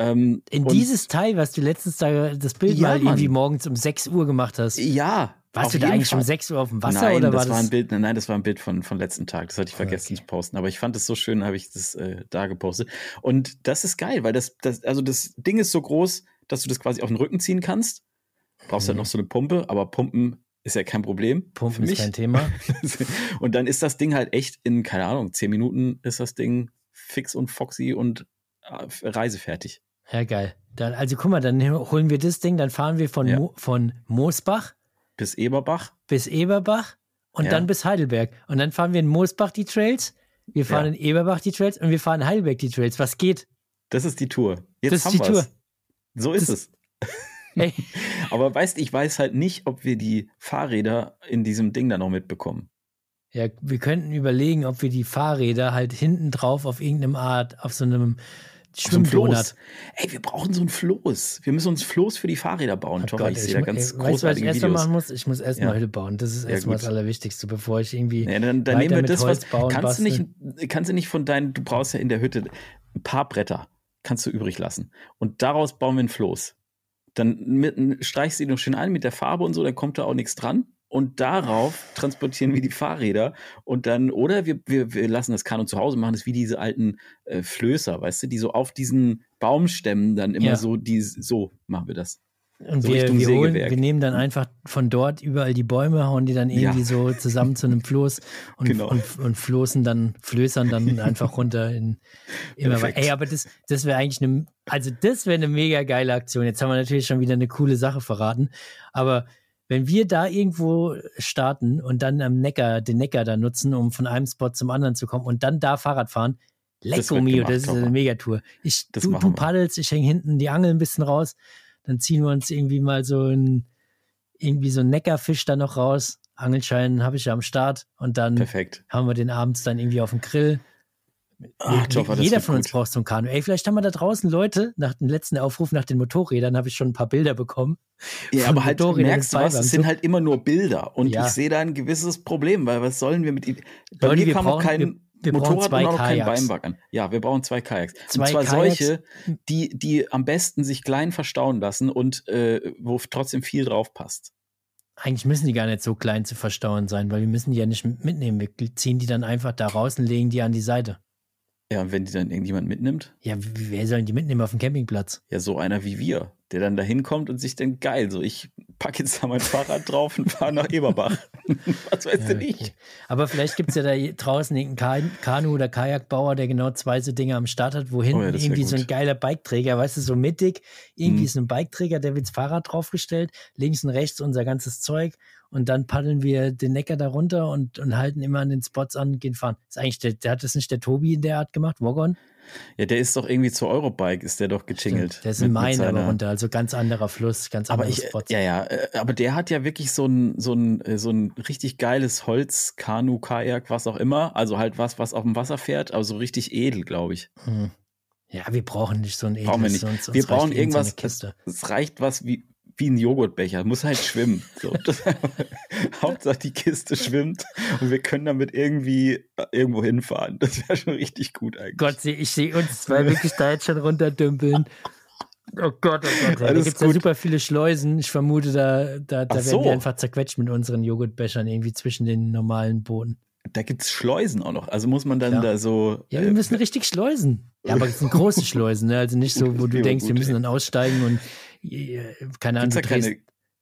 Ähm, In dieses Teil, was du letztens da das Bild ja, mal Mann. irgendwie morgens um 6 Uhr gemacht hast. Ja. Warst du da eigentlich Fall. um 6 Uhr auf dem Wasser nein, oder das war das? ein Bild, nein, das war ein Bild von, von letzten Tag. Das hatte ich vergessen okay. zu posten. Aber ich fand es so schön, habe ich das äh, da gepostet. Und das ist geil, weil das, das, also das Ding ist so groß, dass du das quasi auf den Rücken ziehen kannst. Brauchst halt mhm. halt noch so eine Pumpe, aber Pumpen ist ja kein Problem. Pumpen ist kein Thema. und dann ist das Ding halt echt in, keine Ahnung, 10 Minuten ist das Ding fix und foxy und äh, reisefertig. Ja, geil. Dann, also guck mal, dann holen wir das Ding, dann fahren wir von, ja. Mo, von Moosbach bis Eberbach. Bis Eberbach und ja. dann bis Heidelberg. Und dann fahren wir in Moosbach die Trails, wir fahren ja. in Eberbach die Trails und wir fahren in Heidelberg die Trails. Was geht? Das ist die Tour. Jetzt das ist die Tour. So ist das, es. Hey. Aber weißt, ich weiß halt nicht, ob wir die Fahrräder in diesem Ding da noch mitbekommen. Ja, wir könnten überlegen, ob wir die Fahrräder halt hinten drauf auf irgendeinem Art, auf so einem Schwimmdonut. Ey, wir brauchen so ein Floß. Wir müssen uns Floß für die Fahrräder bauen. Oh Gott, ich sehe da ganz ey, weißt, was ich erstmal machen muss? Ich muss erstmal ja. Hütte bauen. Das ist erstmal ja, das Allerwichtigste, bevor ich irgendwie. Ja, dann, dann nehmen wir das, Holz was. Bauen, kannst, du nicht, kannst du nicht von deinen, du brauchst ja in der Hütte ein paar Bretter, kannst du übrig lassen. Und daraus bauen wir ein Floß. Dann mit, streichst du ihn noch schön ein mit der Farbe und so, dann kommt da auch nichts dran und darauf transportieren wir die Fahrräder und dann, oder wir, wir, wir lassen das Kanu zu Hause, machen das wie diese alten äh, Flößer, weißt du, die so auf diesen Baumstämmen dann immer ja. so, die, so machen wir das. Und so wir, wir, holen, wir nehmen dann einfach von dort überall die Bäume, hauen die dann irgendwie ja. so zusammen zu einem Floß und, genau. und, und floßen dann, flößern dann einfach runter in immer weiter. Ey, aber das, das wäre eigentlich eine, also das wäre eine mega geile Aktion. Jetzt haben wir natürlich schon wieder eine coole Sache verraten, aber wenn wir da irgendwo starten und dann am Neckar, den Neckar da nutzen, um von einem Spot zum anderen zu kommen und dann da Fahrrad fahren, Lecco mio, das ist eine Megatour. Ich, das du, du paddelst, ich hänge hinten die Angel ein bisschen raus, dann ziehen wir uns irgendwie mal so ein, irgendwie so ein Neckarfisch da noch raus. Angelschein habe ich ja am Start und dann Perfekt. haben wir den abends dann irgendwie auf dem Grill Ach, Joffa, Jeder von uns gut. braucht so ein Kanu. Ey, vielleicht haben wir da draußen Leute, nach dem letzten Aufruf nach den Motorrädern habe ich schon ein paar Bilder bekommen. Ja, aber halt, du merkst was, es sind halt immer nur Bilder. Und ja. ich sehe da ein gewisses Problem, weil was sollen wir mit ihnen? Bei Leute, mir kam noch kein wir, wir Motorrad und noch kein Weinberg an. Ja, wir brauchen zwei Kajaks. Zwei und zwar Kajaks. solche, die, die am besten sich klein verstauen lassen und äh, wo trotzdem viel drauf passt. Eigentlich müssen die gar nicht so klein zu verstauen sein, weil wir müssen die ja nicht mitnehmen. Wir ziehen die dann einfach da raus und legen die an die Seite. Ja, und wenn die dann irgendjemand mitnimmt? Ja, wer sollen die mitnehmen auf dem Campingplatz? Ja, so einer wie wir, der dann da hinkommt und sich denkt, geil, so ich packe jetzt da mein Fahrrad drauf und fahre nach Eberbach. Was weißt ja, du nicht? Okay. Aber vielleicht gibt es ja da draußen irgendeinen Kanu- oder Kajakbauer, der genau zwei so Dinge am Start hat, wo hinten oh ja, irgendwie so ein geiler Biketräger, weißt du, so mittig, irgendwie mhm. ist ein Biketräger, der wird das Fahrrad draufgestellt, links und rechts unser ganzes Zeug und dann paddeln wir den Neckar da runter und, und halten immer an den Spots an und gehen fahren. ist eigentlich der, der hat das nicht der Tobi in der Art gemacht, Wogon? Ja, der ist doch irgendwie zur Eurobike, ist der doch gechingelt. Der ist in Main aber runter, also ganz anderer Fluss, ganz aber ich, Spots. Ja, ja, äh, aber der hat ja wirklich so ein, so ein, äh, so ein richtig geiles Holz, Kanu, Kajak, was auch immer. Also halt was, was auf dem Wasser fährt, aber so richtig edel, glaube ich. Hm. Ja, wir brauchen nicht so ein edles. Brauchen wir nicht. Uns, wir brauchen irgendwas, es reicht was wie, wie ein Joghurtbecher, muss halt schwimmen. So, das, Hauptsache die Kiste schwimmt und wir können damit irgendwie äh, irgendwo hinfahren. Das wäre schon richtig gut eigentlich. Gott, ich sehe uns zwei wirklich da jetzt schon runterdümpeln. Oh Gott, oh Gott. Da gibt es ja super viele Schleusen. Ich vermute, da, da, da so. werden wir einfach zerquetscht mit unseren Joghurtbechern irgendwie zwischen den normalen Booten. Da gibt es Schleusen auch noch. Also muss man dann ja. da so. Ja, wir äh, müssen richtig schleusen. Ja, aber es sind große Schleusen, ne? Also nicht so, wo du denkst, wir müssen dann aussteigen und keine Ahnung. Gibt's da keine,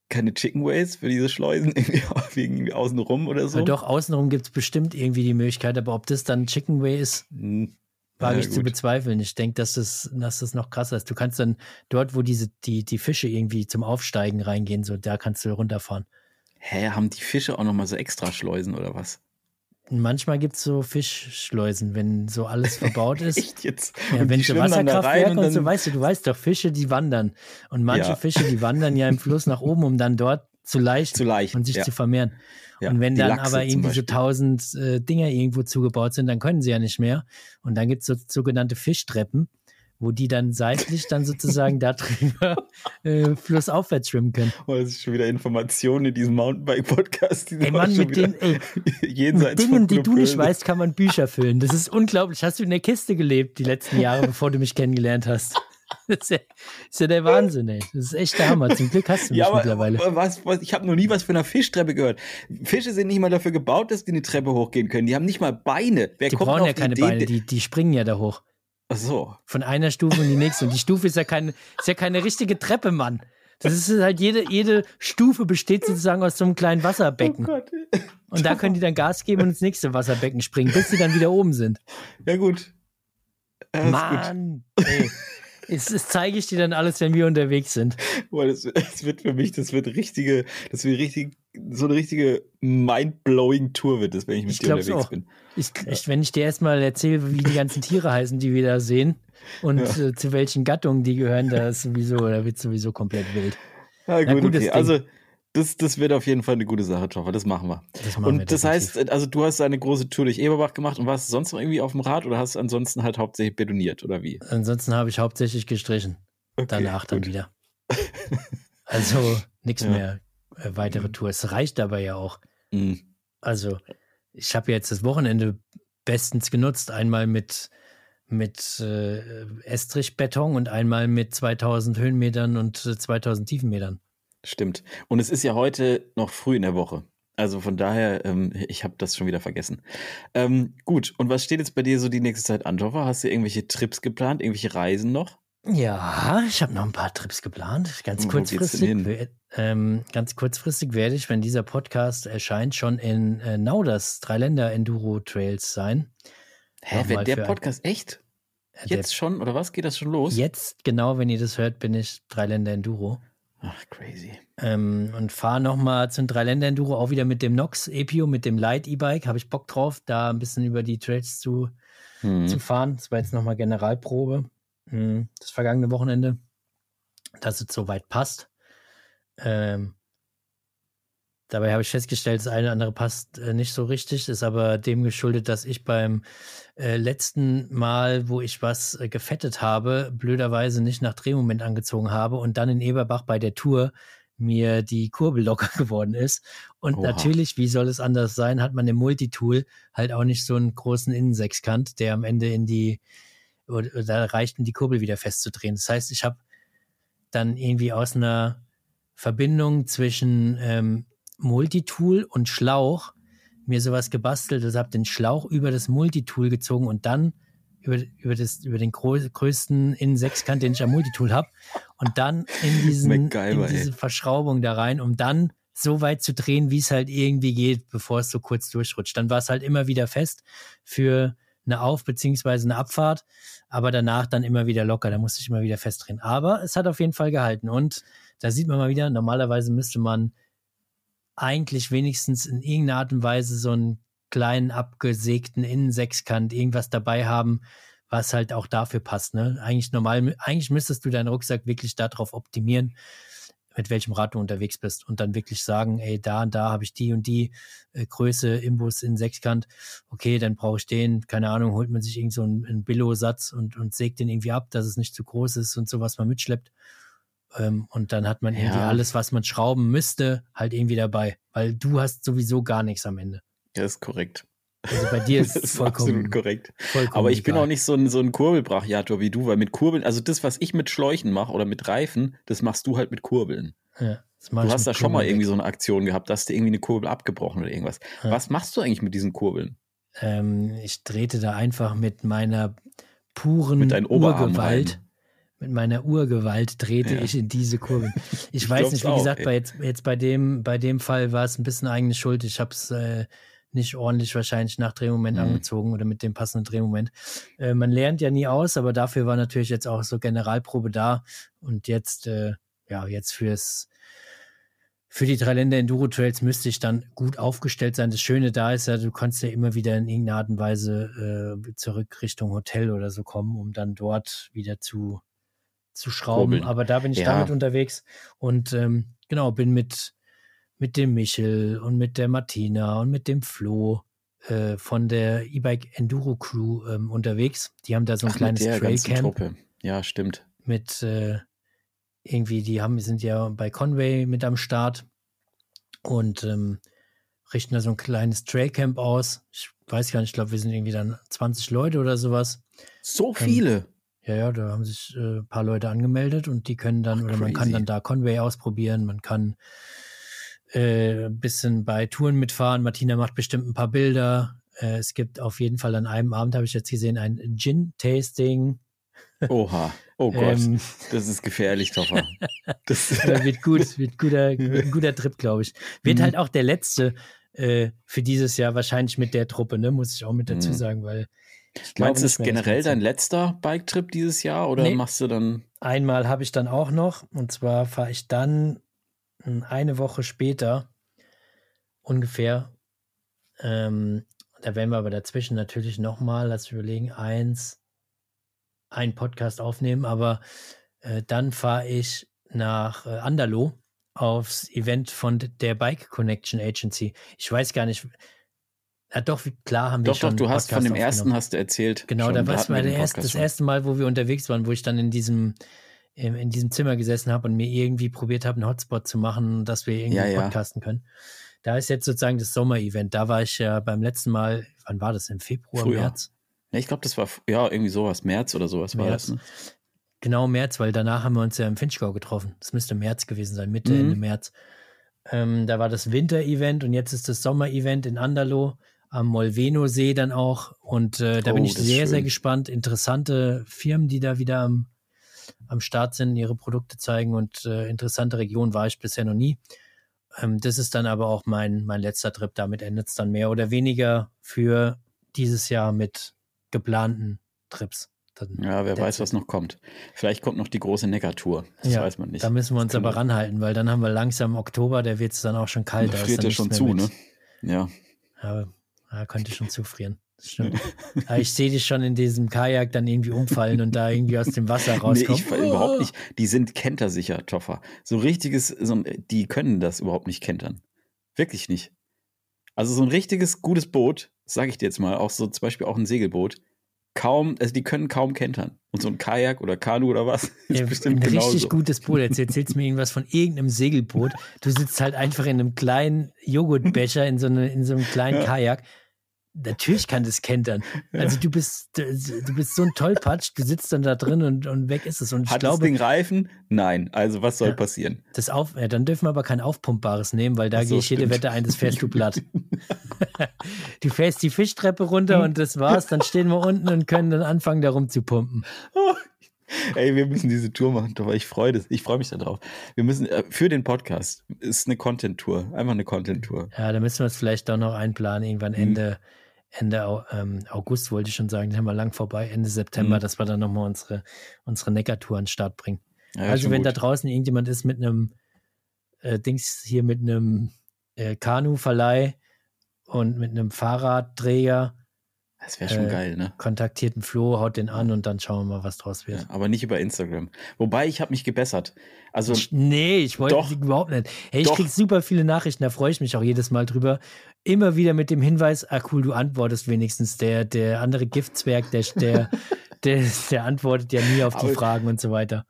keine Chicken Ways für diese Schleusen irgendwie, irgendwie außenrum oder so? Ja, doch, außenrum gibt es bestimmt irgendwie die Möglichkeit, aber ob das dann Chicken Way ist, hm. wage ja, ich gut. zu bezweifeln. Ich denke, dass das, dass das noch krasser ist. Du kannst dann dort, wo diese, die, die Fische irgendwie zum Aufsteigen reingehen, so da kannst du runterfahren. Hä, haben die Fische auch nochmal so extra Schleusen oder was? Manchmal gibt es so Fischschleusen, wenn so alles verbaut ist. Echt jetzt? Ja, Und wenn die so Wasserkraftwerke und so, weißt du, du weißt doch, Fische, die wandern. Und manche Ja. Fische, die wandern ja im Fluss nach oben, um dann dort zu leicht Zu leicht, und sich ja. zu vermehren. Ja, und wenn dann Lachse aber irgendwie so tausend äh, Dinger irgendwo zugebaut sind, dann können sie ja nicht mehr. Und dann gibt es so sogenannte Fischtreppen, wo die dann seitlich dann sozusagen da drüber äh, flussaufwärts schwimmen können. Oh, das ist schon wieder Information in diesem Mountainbike-Podcast. Die Ey Mann, mit den, ey, mit Dingen, die du nicht weißt, kann man Bücher füllen. Das ist unglaublich. Hast du in der Kiste gelebt die letzten Jahre, bevor du mich kennengelernt hast? Das ist ja, ist ja der Wahnsinn, ey. Das ist echt der Hammer. Zum Glück hast du mich Ja, aber mittlerweile. was, was, ich habe noch nie was von einer Fischtreppe gehört. Fische sind nicht mal dafür gebaut, dass die eine Treppe hochgehen können. Die haben nicht mal Beine. Wer Die brauchen ja keine Idee, Beine, die, die springen ja da hoch. Ach so. Von einer Stufe in die nächste. Und die Stufe ist ja keine, ist ja keine richtige Treppe, Mann. Das ist halt jede, jede Stufe besteht sozusagen aus so einem kleinen Wasserbecken. Oh Gott. und da können die dann Gas geben und ins nächste Wasserbecken springen, bis sie dann wieder oben sind. Ja, gut. Ja, ist gut. Mann, ey. Das, das zeige ich dir dann alles, wenn wir unterwegs sind. Boah, das, das wird für mich, das wird richtige, das wird richtig, so eine richtige mind-blowing Tour wird das, wenn ich mit Ich dir unterwegs auch. bin. Ich, ich, wenn ich dir erstmal erzähle, wie die ganzen Tiere heißen, die wir da sehen und äh, zu welchen Gattungen die gehören, da ist sowieso, da wird sowieso komplett wild. Ja, Na, gut, gutes okay. Ding. Also, das, das wird auf jeden Fall eine gute Sache, Joffa. Das machen wir. Das machen wir Und das definitiv. heißt, also du hast eine große Tour durch Eberbach gemacht und warst sonst noch irgendwie auf dem Rad oder hast du ansonsten halt hauptsächlich betoniert oder wie? Ansonsten habe ich hauptsächlich gestrichen. Okay, Danach dann gut. wieder. Also nichts Ja. mehr äh, weitere Tour. Es reicht aber ja auch. Mhm. Also ich habe jetzt das Wochenende bestens genutzt. Einmal mit, mit äh, Estrichbeton und einmal mit 2000 Höhenmetern und äh, 2000 Tiefenmetern. Stimmt. Und es ist ja heute noch früh in der Woche. Also von daher, ähm, ich habe das schon wieder vergessen. Ähm, gut, und was steht jetzt bei dir so die nächste Zeit an, Joffa? Hast du irgendwelche Trips geplant, irgendwelche Reisen noch? Ja, ich habe noch ein paar Trips geplant. Ganz Wo kurzfristig. Ähm, ganz kurzfristig werde ich, wenn dieser Podcast erscheint, schon in äh, Nauders Dreiländer Enduro Trails sein. Hä, wenn der für ein- Podcast echt? Äh, der- Jetzt schon? Oder was? Geht das schon los? Jetzt, genau, wenn ihr das hört, bin ich Dreiländer Enduro. Ach, crazy. Ähm, und fahre nochmal zum Dreiländer Enduro, auch wieder mit dem Nox Epio, mit dem Light E-Bike. Habe ich Bock drauf, da ein bisschen über die Trails zu, Mhm. zu fahren. Das war jetzt nochmal Generalprobe. Mhm, Das vergangene Wochenende, dass es soweit passt. Ähm, dabei habe ich festgestellt, das eine oder andere passt äh, nicht so richtig, ist aber dem geschuldet, dass ich beim äh, letzten Mal, wo ich was äh, gefettet habe, blöderweise nicht nach Drehmoment angezogen habe und dann in Eberbach bei der Tour mir die Kurbel locker geworden ist. Und Oha. natürlich, wie soll es anders sein, hat man im Multitool halt auch nicht so einen großen Innensechskant, der am Ende in die, da reicht, um die Kurbel wieder festzudrehen. Das heißt, ich habe dann irgendwie aus einer Verbindung zwischen ähm, Multitool und Schlauch mir sowas gebastelt. Also habe den Schlauch über das Multitool gezogen und dann über, über, das, über den größten Innensechskant, den ich am Multitool habe. Und dann in, diesen, in MacGyver, ey. diese Verschraubung da rein, um dann so weit zu drehen, wie es halt irgendwie geht, bevor es so kurz durchrutscht. Dann war es halt immer wieder fest für eine Auf- beziehungsweise eine Abfahrt, aber danach dann immer wieder locker. Da musste ich immer wieder festdrehen. Aber es hat auf jeden Fall gehalten. Und da sieht man mal wieder, normalerweise müsste man eigentlich wenigstens in irgendeiner Art und Weise so einen kleinen abgesägten Innensechskant, irgendwas dabei haben, was halt auch dafür passt. Ne? Eigentlich normal, eigentlich müsstest du deinen Rucksack wirklich darauf optimieren, mit welchem Rad du unterwegs bist und dann wirklich sagen, ey, da und da habe ich die und die äh, Größe Imbus in Sechskant. Okay, dann brauche ich den, keine Ahnung, holt man sich irgend so einen, einen Billo-Satz und, und sägt den irgendwie ab, dass es nicht zu groß ist und so, was man mitschleppt. Ähm, und dann hat man Ja. irgendwie alles, was man schrauben müsste, halt irgendwie dabei. Weil du hast sowieso gar nichts am Ende. Ja, ist korrekt. Also bei dir ist es vollkommen, absolut korrekt. vollkommen Aber ich bin egal. auch nicht so ein, so ein Kurbelbrachiator wie du, weil mit Kurbeln, also das, was ich mit Schläuchen mache oder mit Reifen, das machst du halt mit Kurbeln. Ja, Du hast da schon mal Kurbeln irgendwie weg. so eine Aktion gehabt, dass dir irgendwie eine Kurbel abgebrochen oder irgendwas. Ja. Was machst du eigentlich mit diesen Kurbeln? Ähm, ich drehte da einfach mit meiner puren Mit Urgewalt, rein. mit meiner Urgewalt drehte Ja. ich in diese Kurbeln. Ich, Ich weiß nicht, wie auch, gesagt, ey. bei jetzt, jetzt bei dem, bei dem Fall war es ein bisschen eigene Schuld. Ich habe es äh, nicht ordentlich wahrscheinlich nach Drehmoment Mhm. angezogen oder mit dem passenden Drehmoment. Äh, man lernt ja nie aus, aber dafür war natürlich jetzt auch so Generalprobe da und jetzt, äh, ja, jetzt fürs für die drei Länder Enduro Trails müsste ich dann gut aufgestellt sein. Das Schöne da ist ja, du kannst ja immer wieder in irgendeiner Art und Weise äh, zurück Richtung Hotel oder so kommen, um dann dort wieder zu, zu schrauben. Kurbeln. Aber da bin ich ja. damit unterwegs und ähm, genau, bin mit, mit dem Michel und mit der Martina und mit dem Flo äh, von der E-Bike Enduro Crew ähm, unterwegs. Die haben da so ein Ach, kleines Trailcamp. Ja, stimmt. Mit äh, irgendwie, die haben, sind ja bei Conway mit am Start und ähm, richten da so ein kleines Trailcamp aus. Ich weiß gar nicht, ich glaube, wir sind irgendwie dann 20 Leute oder sowas. So ähm, viele? Ähm, ja, ja, da haben sich äh, ein paar Leute angemeldet und die können dann, Ach, oder man kann dann da Conway ausprobieren, man kann äh, ein bisschen bei Touren mitfahren. Martina macht bestimmt ein paar Bilder. Äh, es gibt auf jeden Fall an einem Abend, habe ich jetzt gesehen, ein Gin-Tasting. Oha. Oh Gott, ähm, das ist gefährlich, Toffer. Das wird gut, wird, guter, wird ein guter Trip, glaube ich. Wird mhm. halt auch der letzte äh, für dieses Jahr wahrscheinlich mit der Truppe, ne? muss ich auch mit dazu mhm. sagen, weil ich Meinst du, es generell dein letzter Bike-Trip dieses Jahr oder nee, machst du dann? Einmal habe ich dann auch noch und zwar fahre ich dann eine Woche später ungefähr. Ähm, da werden wir aber dazwischen natürlich nochmal, lass überlegen, eins, einen Podcast aufnehmen, aber äh, dann fahre ich nach äh, Andalo aufs Event von der Bike Connection Agency. Ich weiß gar nicht. Ja, doch, klar haben wir doch, schon. Doch, du hast von dem ersten hast du erzählt. Genau, schon, da war es das erste Mal, wo wir unterwegs waren, wo ich dann in diesem in diesem Zimmer gesessen habe und mir irgendwie probiert habe, einen Hotspot zu machen, dass wir irgendwie ja, podcasten ja. können. Da ist jetzt sozusagen das Sommer-Event. Da war ich ja beim letzten Mal, wann war das? Im Februar, Früher. März? Ja, ich glaube, das war ja irgendwie sowas, März oder sowas März. war das. Ne? Genau, März, weil danach haben wir uns ja im Finchgau getroffen. Das müsste März gewesen sein, Mitte, mhm. Ende März. Ähm, da war das Winter-Event und jetzt ist das Sommer-Event in Andalo am Molveno-See dann auch. Und äh, da oh, bin ich sehr, sehr gespannt. Interessante Firmen, die da wieder am, am Start sind, ihre Produkte zeigen und äh, interessante Region war ich bisher noch nie. Ähm, das ist dann aber auch mein, mein letzter Trip. Damit endet es dann mehr oder weniger für dieses Jahr mit geplanten Trips. Dann ja, wer weiß, was noch kommt. Vielleicht kommt noch die große Neckar-Tour. Das ja, weiß man nicht. Da müssen wir uns aber ranhalten, weil dann haben wir langsam Oktober, der wird es dann auch schon kalt. Da friert ja schon zu, mit. ne? Ja. ja. Ja, könnte schon zufrieren. Stimmt. ich sehe dich schon in diesem Kajak dann irgendwie umfallen und da irgendwie aus dem Wasser rauskommen. Nee, ich fall überhaupt nicht. Die sind kentersicher, Toffer. So richtiges, so, die können das überhaupt nicht kentern. Wirklich nicht. Also so ein richtiges, gutes Boot, sage ich dir jetzt mal, auch so zum Beispiel auch ein Segelboot, kaum, also die können kaum kentern. Und so ein Kajak oder Kanu oder was ist ja, bestimmt ein genauso. richtig gutes Boot. Jetzt erzählst du mir irgendwas von irgendeinem Segelboot. Du sitzt halt einfach in einem kleinen Joghurtbecher in so, eine, in so einem kleinen ja. Kajak Natürlich kann das kentern. Also du bist, du bist so ein Tollpatsch, du sitzt dann da drin und, und weg ist es. Und ich Hat glaube, das Ding Reifen? Nein. Also was soll ja, passieren? Das auf, ja, dann dürfen wir aber kein aufpumpbares nehmen, weil da so, gehe ich jede Wette ein, das fährst du platt. du fährst die Fischtreppe runter und das war's. Dann stehen wir unten und können dann anfangen, darum zu pumpen. Ey, wir müssen diese Tour machen, aber ich freue das, ich freue mich darauf. Wir müssen äh, für den Podcast ist eine Content-Tour, einfach eine Content-Tour. Ja, da müssen wir es vielleicht doch noch einplanen, irgendwann mhm. Ende, hm Ende ähm, August wollte ich schon sagen, den haben wir lang vorbei, Ende September, mhm. dass wir dann nochmal unsere, unsere Neckartour an den Start bringen. Ja, also wenn gut. da draußen irgendjemand ist mit einem äh, Dings hier mit einem äh, Kanu-Verleih und mit einem Fahrradträger das wäre schon äh, geil, ne? Kontaktierten Flo, haut den an und dann schauen wir mal, was draus wird. Ja, aber nicht über Instagram. Wobei, ich habe mich gebessert. Also, ich, nee, ich wollte überhaupt nicht. Hey, ich krieg super viele Nachrichten, da freue ich mich auch jedes Mal drüber. Immer wieder mit dem Hinweis, ah cool, du antwortest wenigstens. Der, der andere Giftzwerg, der, der, der, der antwortet ja nie auf die aber, Fragen und so weiter.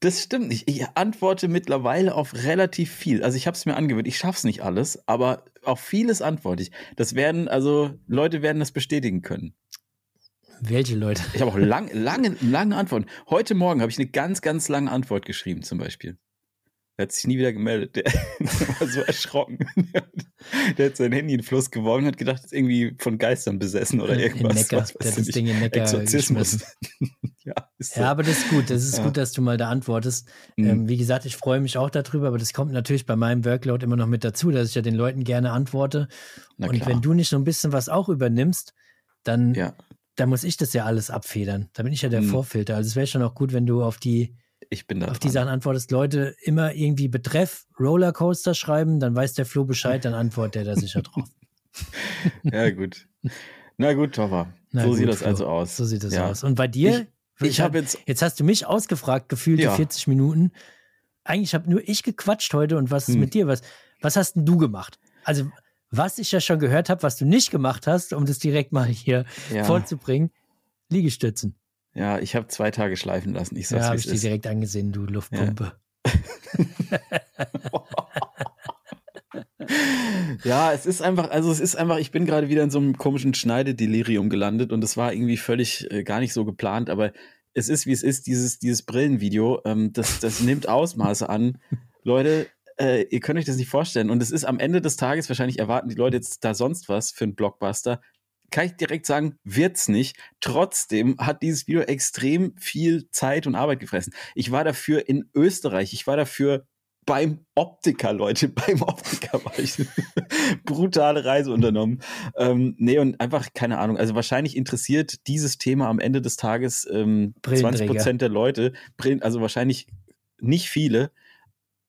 Das stimmt nicht. Ich antworte mittlerweile auf relativ viel. Also ich habe es mir angewöhnt. Ich schaffe es nicht alles, aber auf vieles antworte ich. Das werden, also Leute werden das bestätigen können. Welche Leute? Ich habe auch lang, lange, lange Antworten. Heute Morgen habe ich eine ganz, ganz lange Antwort geschrieben, zum Beispiel. Er hat sich nie wieder gemeldet. Der, der war so erschrocken. Der hat, sein Handy in den Fluss geworfen und hat gedacht, ist irgendwie von Geistern besessen oder irgendwas. Neckar, was, was der hat das Ding in Neckar Exorzismus. ja, so. ja, aber das ist gut. Das ist ja. gut, dass du mal da antwortest. Mhm. Ähm, wie gesagt, ich freue mich auch darüber, aber das kommt natürlich bei meinem Workload immer noch mit dazu, dass ich ja den Leuten gerne antworte. Na und klar. wenn du nicht so ein bisschen was auch übernimmst, dann, ja. dann muss ich das ja alles abfedern. Da bin ich ja der mhm. Vorfilter. Also es wäre schon auch gut, wenn du auf die Ich bin da. Auf dran. die Sachen antwortest Leute immer irgendwie Betreff Rollercoaster schreiben, dann weiß der Flo Bescheid, dann antwortet er da sicher drauf. ja, gut. Na gut, Toffer. so gut, sieht das Flo. also aus. So sieht das ja. aus. Und bei dir? Ich, ich habe jetzt. Jetzt hast du mich ausgefragt, gefühlte ja. 40 Minuten. Eigentlich habe nur ich gequatscht heute und was ist hm. mit dir? Was, was hast denn du gemacht? Also, was ich ja schon gehört habe, was du nicht gemacht hast, um das direkt mal hier ja. vorzubringen, Liegestützen. Ja, ich habe zwei Tage schleifen lassen. Ich sag's, ja, habe ich dir direkt angesehen, du Luftpumpe. Ja. ja, es ist einfach, also es ist einfach, ich bin gerade wieder in so einem komischen Schneidedelirium gelandet und es war irgendwie völlig äh, gar nicht so geplant, aber es ist, wie es ist, dieses, dieses Brillenvideo, ähm, das, das nimmt Ausmaße an. Leute, äh, ihr könnt euch das nicht vorstellen. Und es ist am Ende des Tages, wahrscheinlich erwarten die Leute jetzt da sonst was für einen Blockbuster. Kann ich direkt sagen, wird's nicht. Trotzdem hat dieses Video extrem viel Zeit und Arbeit gefressen. Ich war dafür in Österreich. Ich war dafür beim Optiker, Leute, beim Optiker war ich. Brutale Reise unternommen. Ähm, nee, und einfach, keine Ahnung, also wahrscheinlich interessiert dieses Thema am Ende des Tages ähm, 20 Prozent der Leute, also wahrscheinlich nicht viele,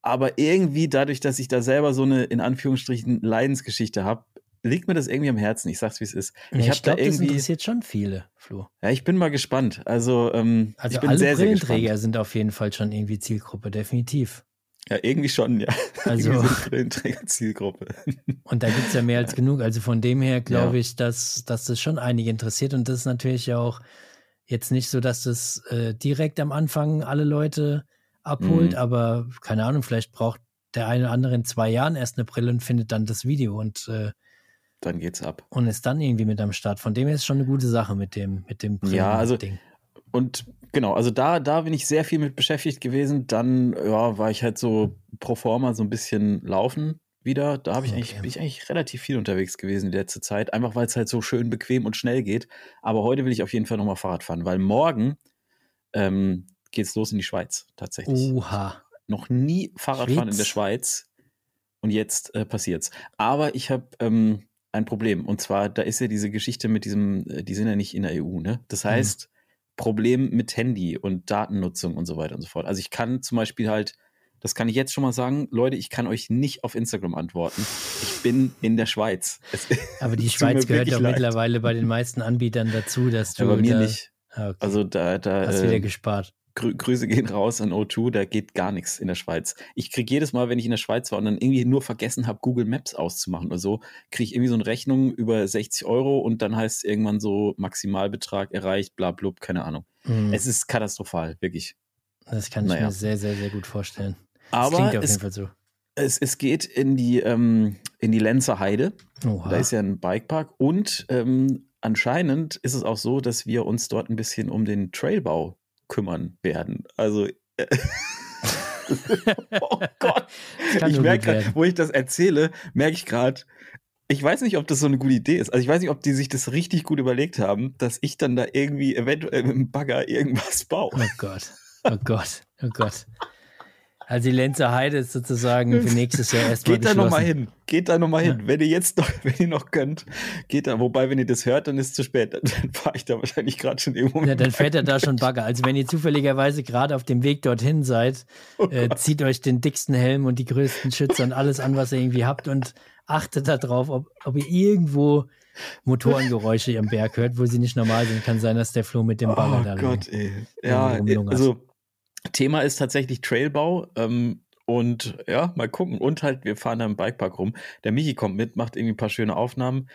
aber irgendwie dadurch, dass ich da selber so eine, in Anführungsstrichen, Leidensgeschichte habe, liegt mir das irgendwie am Herzen. Ich sag's, wie es ist. Ich, ich glaube, das interessiert schon viele, Flo. Ja, ich bin mal gespannt. Also, ähm, also ich bin alle sehr, sehr Brillenträger sind auf jeden Fall schon irgendwie Zielgruppe, definitiv. Ja, irgendwie schon, ja. Also Zielgruppe. Und da gibt es ja mehr als genug. Also von dem her glaube ja. ich, dass, dass das schon einige interessiert. Und das ist natürlich auch jetzt nicht so, dass das äh, direkt am Anfang alle Leute abholt, mhm. aber keine Ahnung, vielleicht braucht der eine oder andere in zwei Jahren erst eine Brille und findet dann das Video und äh, dann geht's ab. Und ist dann irgendwie mit am Start. Von dem her ist schon eine gute Sache mit dem, mit dem Brillen Ja, also Ding. und genau, also da, da bin ich sehr viel mit beschäftigt gewesen. Dann ja, war ich halt so pro forma so ein bisschen laufen wieder. Da habe ich okay. eigentlich, bin ich eigentlich relativ viel unterwegs gewesen die letzte Zeit. Einfach weil es halt so schön bequem und schnell geht. Aber heute will ich auf jeden Fall nochmal Fahrrad fahren, weil morgen ähm, geht's los in die Schweiz tatsächlich. Oha. Noch nie Fahrradfahren in der Schweiz. Und jetzt äh, passiert's. Aber ich habe ähm, ein Problem. Und zwar, da ist ja diese Geschichte mit diesem, äh, die sind ja nicht in der EU, ne? Das mhm. heißt, Problem mit Handy und Datennutzung und so weiter und so fort. Also ich kann zum Beispiel halt, das kann ich jetzt schon mal sagen, Leute, ich kann euch nicht auf Instagram antworten. Ich bin in der Schweiz. Es, Aber die Schweiz gehört doch leid. mittlerweile bei den meisten Anbietern dazu, dass du. Ja, bei mir da, nicht. Ah, okay. Also da, da. Hast äh, wieder gespart. Grü Grüße gehen raus an O2, da geht gar nichts in der Schweiz. Ich kriege jedes Mal, wenn ich in der Schweiz war und dann irgendwie nur vergessen habe, Google Maps auszumachen oder so, kriege ich irgendwie so eine Rechnung über 60 Euro und dann heißt es irgendwann so Maximalbetrag erreicht, bla blub, keine Ahnung. Mhm. Es ist katastrophal, wirklich. Das kann ich naja. mir sehr, sehr, sehr gut vorstellen. Das Aber klingt auf es, jeden Fall so. Es, es geht in die, ähm, in die Lenzer Heide. Oha. Da ist ja ein Bikepark und ähm, anscheinend ist es auch so, dass wir uns dort ein bisschen um den Trailbau kümmern werden. Also äh, oh Gott. Ich merke gerade, wo ich das erzähle, merke ich gerade, ich weiß nicht, ob das so eine gute Idee ist. Also ich weiß nicht, ob die sich das richtig gut überlegt haben, dass ich dann da irgendwie eventuell mit dem Bagger irgendwas baue. Oh Gott. Oh Gott. Oh Gott. Also die Lenzer Heide ist sozusagen für nächstes Jahr erstmal Geht da nochmal hin. Geht da nochmal hin. Ja. Wenn ihr jetzt noch, wenn ihr noch könnt, geht da. Wobei, wenn ihr das hört, dann ist es zu spät. Dann, dann fahre ich da wahrscheinlich gerade schon irgendwo. Ja, dann fährt er da schon Bagger. Also wenn ihr zufälligerweise gerade auf dem Weg dorthin seid, oh äh, zieht euch den dicksten Helm und die größten Schützer und alles an, was ihr irgendwie habt und achtet darauf, ob, ob ihr irgendwo Motorengeräusche im Berg hört, wo sie nicht normal sind. Kann sein, dass der Flo mit dem Bagger oh da Gott, ey. Ja, also Thema ist tatsächlich Trailbau. Ähm, und ja, mal gucken. Und halt, wir fahren da im Bikepark rum. Der Michi kommt mit, macht irgendwie ein paar schöne Aufnahmen.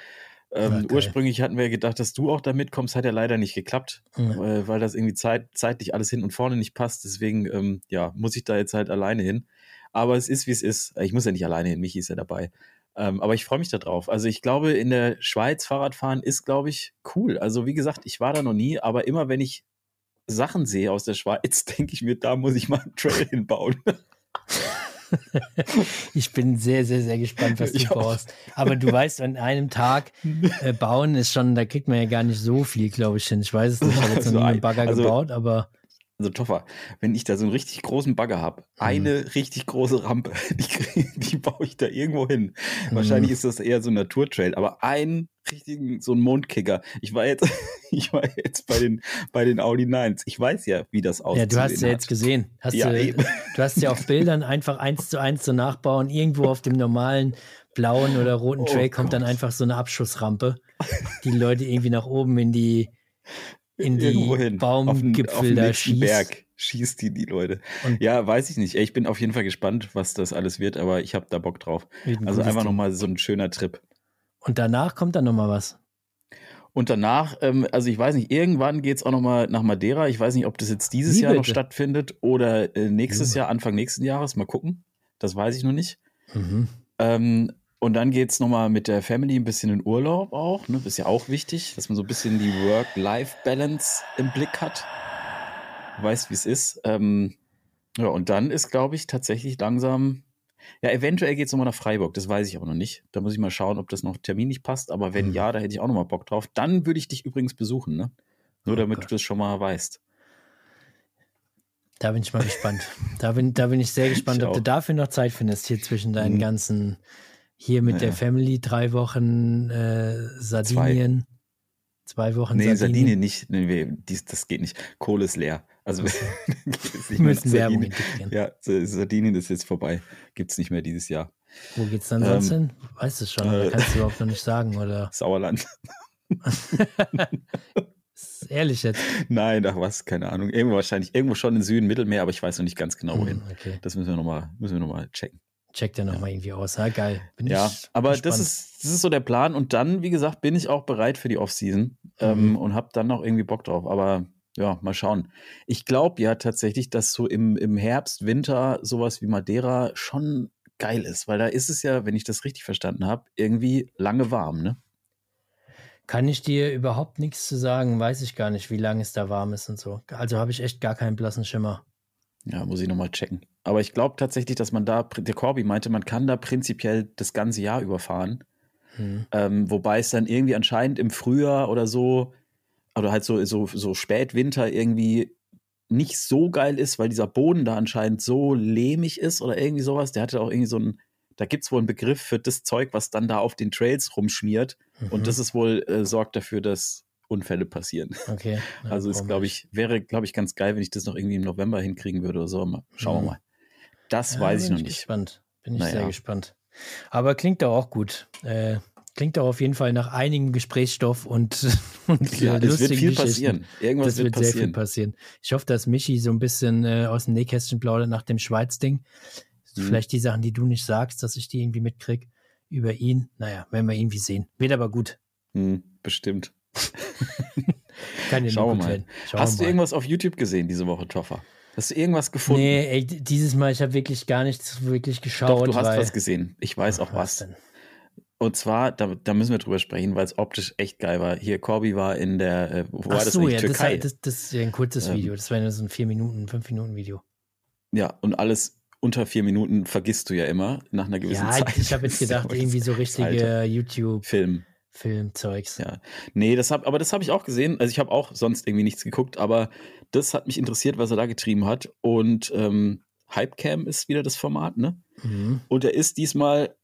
Ähm, okay. Ursprünglich hatten wir gedacht, dass du auch da mitkommst, hat ja leider nicht geklappt, mhm. äh, weil das irgendwie zeit, zeitlich alles hin und vorne nicht passt. Deswegen, ähm, ja, muss ich da jetzt halt alleine hin. Aber es ist, wie es ist. Ich muss ja nicht alleine hin, Michi ist ja dabei. Ähm, aber ich freue mich darauf. Also ich glaube, in der Schweiz Fahrradfahren ist, glaube ich, cool. Also wie gesagt, ich war da noch nie, aber immer wenn ich Sachen sehe aus der Schweiz, denke ich mir, da muss ich mal einen Trail hinbauen. ich bin sehr, sehr, sehr gespannt, was du ich baust. Auch. Aber du weißt, an einem Tag äh, bauen ist schon, da kriegt man ja gar nicht so viel, glaube ich, hin. Ich weiß es nicht, ich habe jetzt noch nie einen Bagger also, gebaut, aber. Also Toffer, wenn ich da so einen richtig großen Bagger habe, mhm. eine richtig große Rampe, die, die baue ich da irgendwo hin. Mhm. Wahrscheinlich ist das eher so ein Naturtrail, aber einen richtigen, so ein Mondkicker. Ich war jetzt, ich war jetzt bei den, bei den Audi 9s. Ich weiß ja, wie das aussieht. Ja, du hast ja jetzt gesehen. Hast ja, du, du hast ja auf Bildern einfach eins zu eins zu nachbauen. Irgendwo auf dem normalen blauen oder roten oh Trail kommt Gott. dann einfach so eine Abschussrampe, die Leute irgendwie nach oben in die, in die Baumgipfel auf den, auf da schießt. Berg schießt die die Leute. Und ja, weiß ich nicht. Ich bin auf jeden Fall gespannt, was das alles wird, aber ich habe da Bock drauf. Also einfach nochmal so ein schöner Trip. Und danach kommt dann nochmal was. Und danach, ähm, also ich weiß nicht, irgendwann geht es auch nochmal nach Madeira. Ich weiß nicht, ob das jetzt dieses Wie Jahr bitte? noch stattfindet oder äh, nächstes ja. Jahr, Anfang nächsten Jahres. Mal gucken. Das weiß ich noch nicht. Mhm. Ähm, und dann geht es nochmal mit der Family ein bisschen in Urlaub auch. Ne? Das ist ja auch wichtig, dass man so ein bisschen die Work-Life-Balance im Blick hat. Du weißt, wie es ist. Ähm, ja, und dann ist, glaube ich, tatsächlich langsam. Ja, eventuell geht es nochmal nach Freiburg, das weiß ich aber noch nicht. Da muss ich mal schauen, ob das noch terminlich passt. Aber wenn mhm. ja, da hätte ich auch nochmal Bock drauf. Dann würde ich dich übrigens besuchen, ne? Nur oh damit Gott. du das schon mal weißt. Da bin ich mal gespannt. Da bin, da bin ich sehr gespannt, ich ob auch. du dafür noch Zeit findest, hier zwischen deinen mhm. ganzen hier mit ja, der Family drei Wochen äh, Sardinien. Zwei. Zwei Wochen nee, Sardinien. Sardinien nicht. Nee, dies, das geht nicht. Kohle ist leer. Also wir müssen Werbung integrieren. Ja, Sardinien ist jetzt vorbei. Gibt es nicht mehr dieses Jahr. Wo geht's dann sonst ähm, hin? Weißt du schon, äh, kannst du überhaupt noch nicht sagen, oder? Sauerland. ehrlich jetzt. Nein, ach was, keine Ahnung. Irgendwo wahrscheinlich, irgendwo schon im Süden, Mittelmeer, aber ich weiß noch nicht ganz genau wohin. Hm, okay. Das müssen wir nochmal, noch checken. Checkt er nochmal ja. irgendwie aus. Ja, geil. Bin ja, aber das ist, das ist so der Plan. Und dann, wie gesagt, bin ich auch bereit für die Offseason ähm, mhm. und habe dann noch irgendwie Bock drauf. Aber ja, mal schauen. Ich glaube ja tatsächlich, dass so im, im Herbst, Winter sowas wie Madeira schon geil ist, weil da ist es ja, wenn ich das richtig verstanden habe, irgendwie lange warm, ne? Kann ich dir überhaupt nichts zu sagen, weiß ich gar nicht, wie lange es da warm ist und so. Also habe ich echt gar keinen blassen Schimmer. Ja, muss ich nochmal checken. Aber ich glaube tatsächlich, dass man da, der Corby meinte, man kann da prinzipiell das ganze Jahr überfahren. Hm. Ähm, wobei es dann irgendwie anscheinend im Frühjahr oder so, oder halt so, so, so Spätwinter irgendwie nicht so geil ist, weil dieser Boden da anscheinend so lehmig ist oder irgendwie sowas. Der hatte auch irgendwie so ein, da gibt es wohl einen Begriff für das Zeug, was dann da auf den Trails rumschmiert. Mhm. Und das ist wohl, äh, sorgt dafür, dass Unfälle passieren. Okay. Ja, also ist, glaube ich, wäre, glaube ich, ganz geil, wenn ich das noch irgendwie im November hinkriegen würde oder so. Schauen mhm. wir mal. Das ja, weiß ich noch ich nicht. Gespannt. Bin ich naja. sehr gespannt. Aber klingt doch auch gut. Äh, klingt doch auf jeden Fall nach einigem Gesprächsstoff und, und ja, es wird viel passieren. Irgendwas das wird, wird sehr viel passieren. Ich hoffe, dass Michi so ein bisschen äh, aus dem Nähkästchen plaudert nach dem Schweiz-Ding. Mhm. Vielleicht die Sachen, die du nicht sagst, dass ich die irgendwie mitkriege über ihn. Naja, werden wir irgendwie sehen. Wird aber gut. Mhm, bestimmt. Kann Schauen wir mal. Hast du irgendwas auf YouTube gesehen diese Woche, Toffer? Hast du irgendwas gefunden? Nee, ey, dieses Mal, ich habe wirklich gar nichts wirklich geschaut. Doch, du hast was gesehen. Ich weiß auch was. was Und zwar, da, da, müssen wir drüber sprechen, weil es optisch echt geil war. Hier, Corby war in der, äh, wo Ach war das so, ja, Türkei? Das, das, das, ist ja ein kurzes ähm, Video. Das war ja so ein 4 Minuten, 5 Minuten Video. Ja, und alles unter vier Minuten vergisst du ja immer nach einer gewissen ja, Zeit. Ja, ich habe jetzt gedacht, irgendwie so richtige YouTube. Film. Filmzeugs. Ja. Nee, das hab, aber das habe ich auch gesehen. Also ich habe auch sonst irgendwie nichts geguckt, aber das hat mich interessiert, was er da getrieben hat. Und ähm, Hypecam ist wieder das Format, ne? Mhm. Und er ist diesmal,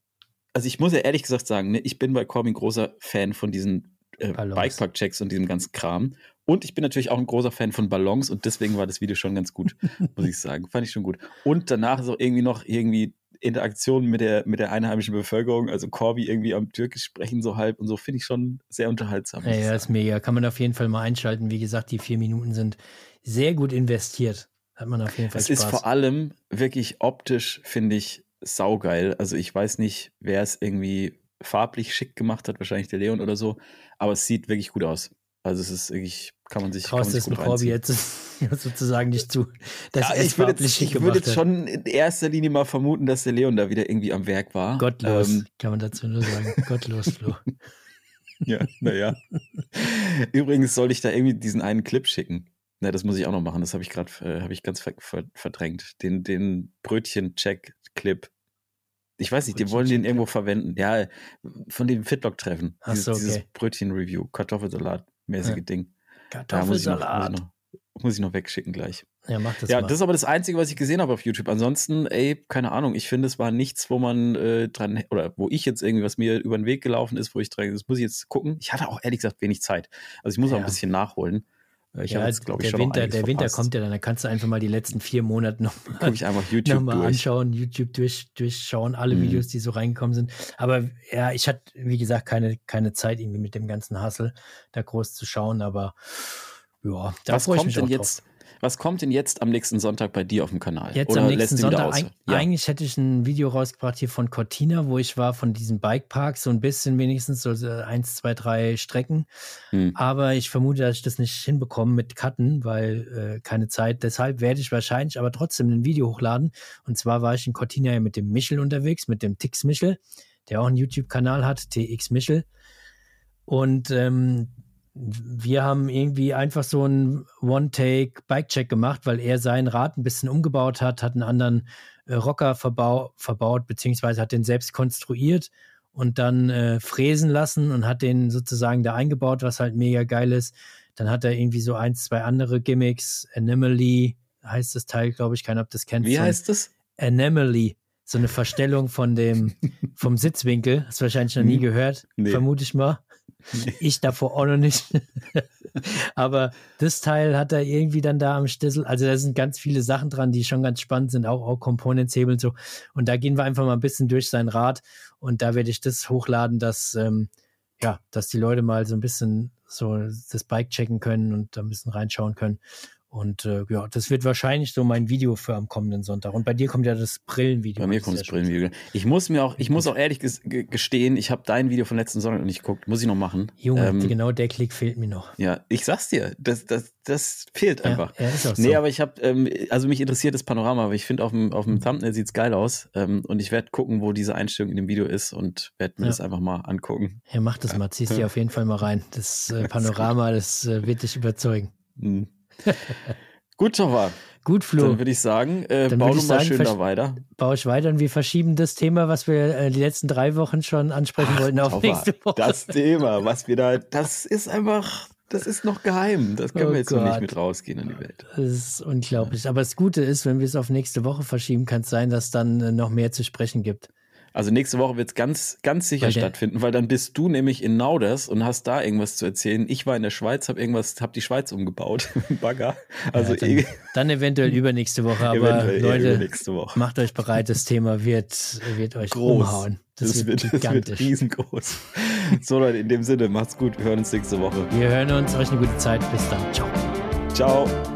also ich muss ja ehrlich gesagt sagen, ne, ich bin bei Corbin großer Fan von diesen äh, Bikepark-Checks und diesem ganzen Kram. Und ich bin natürlich auch ein großer Fan von Ballons und deswegen war das Video schon ganz gut, muss ich sagen. Fand ich schon gut. Und danach so irgendwie noch irgendwie Interaktion mit der, mit der einheimischen Bevölkerung, also Corby irgendwie am Türkisch sprechen so halb und so, finde ich schon sehr unterhaltsam. Ja, ja, ist mega. Kann man auf jeden Fall mal einschalten. Wie gesagt, die vier Minuten sind sehr gut investiert. Hat man auf jeden Fall Es Spaß. ist vor allem wirklich optisch, finde ich, saugeil. Also ich weiß nicht, wer es irgendwie farblich schick gemacht hat, wahrscheinlich der Leon oder so, aber es sieht wirklich gut aus. Also es ist wirklich, kann man sich. Traust es mit Corby jetzt sozusagen nicht zu. Dass ja, ich würde jetzt, ich würde jetzt schon in erster Linie mal vermuten, dass der Leon da wieder irgendwie am Werk war. Gottlos, ähm, kann man dazu nur sagen. Gottlos, Flo. ja, naja. Übrigens soll ich da irgendwie diesen einen Clip schicken. Na, das muss ich auch noch machen. Das habe ich gerade, äh, ich ganz ver ver verdrängt. Den, den Brötchen-Check-Clip. Ich weiß nicht, die wollen den irgendwo verwenden. Ja, von dem Fitlock-Treffen. Dieses, so, okay. dieses Brötchen-Review, Kartoffelsalat mäßige ja. Ding. Kartoffelsalat. Muss ich noch wegschicken gleich. Ja, mach das Ja, mal. das ist aber das Einzige, was ich gesehen habe auf YouTube. Ansonsten, ey, keine Ahnung, ich finde, es war nichts, wo man äh, dran, oder wo ich jetzt irgendwie, was mir über den Weg gelaufen ist, wo ich dran, das muss ich jetzt gucken. Ich hatte auch ehrlich gesagt wenig Zeit. Also ich muss auch Ja. ein bisschen nachholen. Äh, Ich ja, jetzt, glaube ich, der schon noch Winter, der Winter verpasst. kommt ja dann, dann kannst du einfach mal die letzten vier Monate noch einfach YouTube nochmal durch. anschauen, YouTube durch, durchschauen, alle Mhm. Videos, die so reingekommen sind. Aber ja, ich hatte, wie gesagt, keine, keine Zeit irgendwie mit dem ganzen Hassel da groß zu schauen, aber ja, da was freue ich kommt mich denn jetzt? Was kommt denn jetzt am nächsten Sonntag bei dir auf dem Kanal? Jetzt Oder am nächsten Sonntag, eig Ja. eigentlich hätte ich ein Video rausgebracht hier von Cortina, wo ich war von diesem Bikepark, so ein bisschen wenigstens, so so eins, zwei, drei Strecken. Hm. Aber ich vermute, dass ich das nicht hinbekomme mit Cutten, weil äh, keine Zeit. Deshalb werde ich wahrscheinlich aber trotzdem ein Video hochladen. Und zwar war ich in Cortina ja mit dem Michel unterwegs, mit dem Tix Michel, der auch einen YouTube-Kanal hat, TX Michel. Und ähm, wir haben irgendwie einfach so einen One-Take-Bike-Check gemacht, weil er sein Rad ein bisschen umgebaut hat, hat einen anderen äh, Rocker verbau verbaut, beziehungsweise hat den selbst konstruiert und dann äh, fräsen lassen und hat den sozusagen da eingebaut, was halt mega geil ist. Dann hat er irgendwie so ein, zwei andere Gimmicks. Anomaly heißt das Teil, glaube ich, keine Ahnung, ob das kennt. Wie ein heißt das? Anomaly. So eine Verstellung von dem, vom Sitzwinkel. Hast du wahrscheinlich noch nie Hm. gehört. Nee. Vermute ich mal. Ich davor auch noch nicht. Aber das Teil hat er irgendwie dann da am Stissel. Also da sind ganz viele Sachen dran, die schon ganz spannend sind, auch, auch Componentshebel und so. Und da gehen wir einfach mal ein bisschen durch sein Rad. Und da werde ich das hochladen, dass, ähm, ja, dass die Leute mal so ein bisschen so das Bike checken können und da ein bisschen reinschauen können. Und äh, ja, das wird wahrscheinlich so mein Video für am kommenden Sonntag. Und bei dir kommt ja das Brillenvideo. Bei mir kommt das Brillenvideo. Ich muss mir auch, ich muss auch ehrlich ges- ge- gestehen, ich habe dein Video von letzten Sonntag noch nicht geguckt. Muss ich noch machen. Junge, Ähm, genau der Klick fehlt mir noch. Ja, ich sag's dir, das, das, das fehlt einfach. Ja, ja, ist auch so. Nee, aber ich habe, ähm, also mich interessiert das Panorama, aber ich finde auf dem, auf dem Thumbnail sieht's geil aus. Ähm, und ich werde gucken, wo diese Einstellung in dem Video ist und werde mir Ja. das einfach mal angucken. Ja, mach das mal. Zieh's dir auf jeden Fall mal rein. Das äh, Panorama, das äh, wird dich überzeugen. Hm. Gut, Tova. Gut, Flo. Dann würde ich sagen, äh, bau du mal schön da weiter. Baue ich weiter und wir verschieben das Thema, was wir äh, die letzten drei Wochen schon ansprechen wollten, auf Tova, nächste Woche. Das Thema, was wir da, das ist einfach, das ist noch geheim. Das können Oh wir jetzt noch nicht Gott. mit rausgehen in die Welt. Das ist unglaublich. Aber das Gute ist, wenn wir es auf nächste Woche verschieben, kann es sein, dass dann äh, noch mehr zu sprechen gibt. Also nächste Woche wird es ganz, ganz sicher Weil stattfinden, weil dann bist du nämlich in Nauders und hast da irgendwas zu erzählen. Ich war in der Schweiz, habe irgendwas, habe die Schweiz umgebaut, Bagger. Also ja, dann, dann eventuell übernächste Woche. Aber Leute, Woche. macht euch bereit, das Thema wird, wird euch Groß. umhauen. Das, wird, das wird riesengroß. so Leute, in dem Sinne, macht's gut. Wir hören uns nächste Woche. wir hören uns. Euch eine gute Zeit. Bis dann. Ciao. Ciao.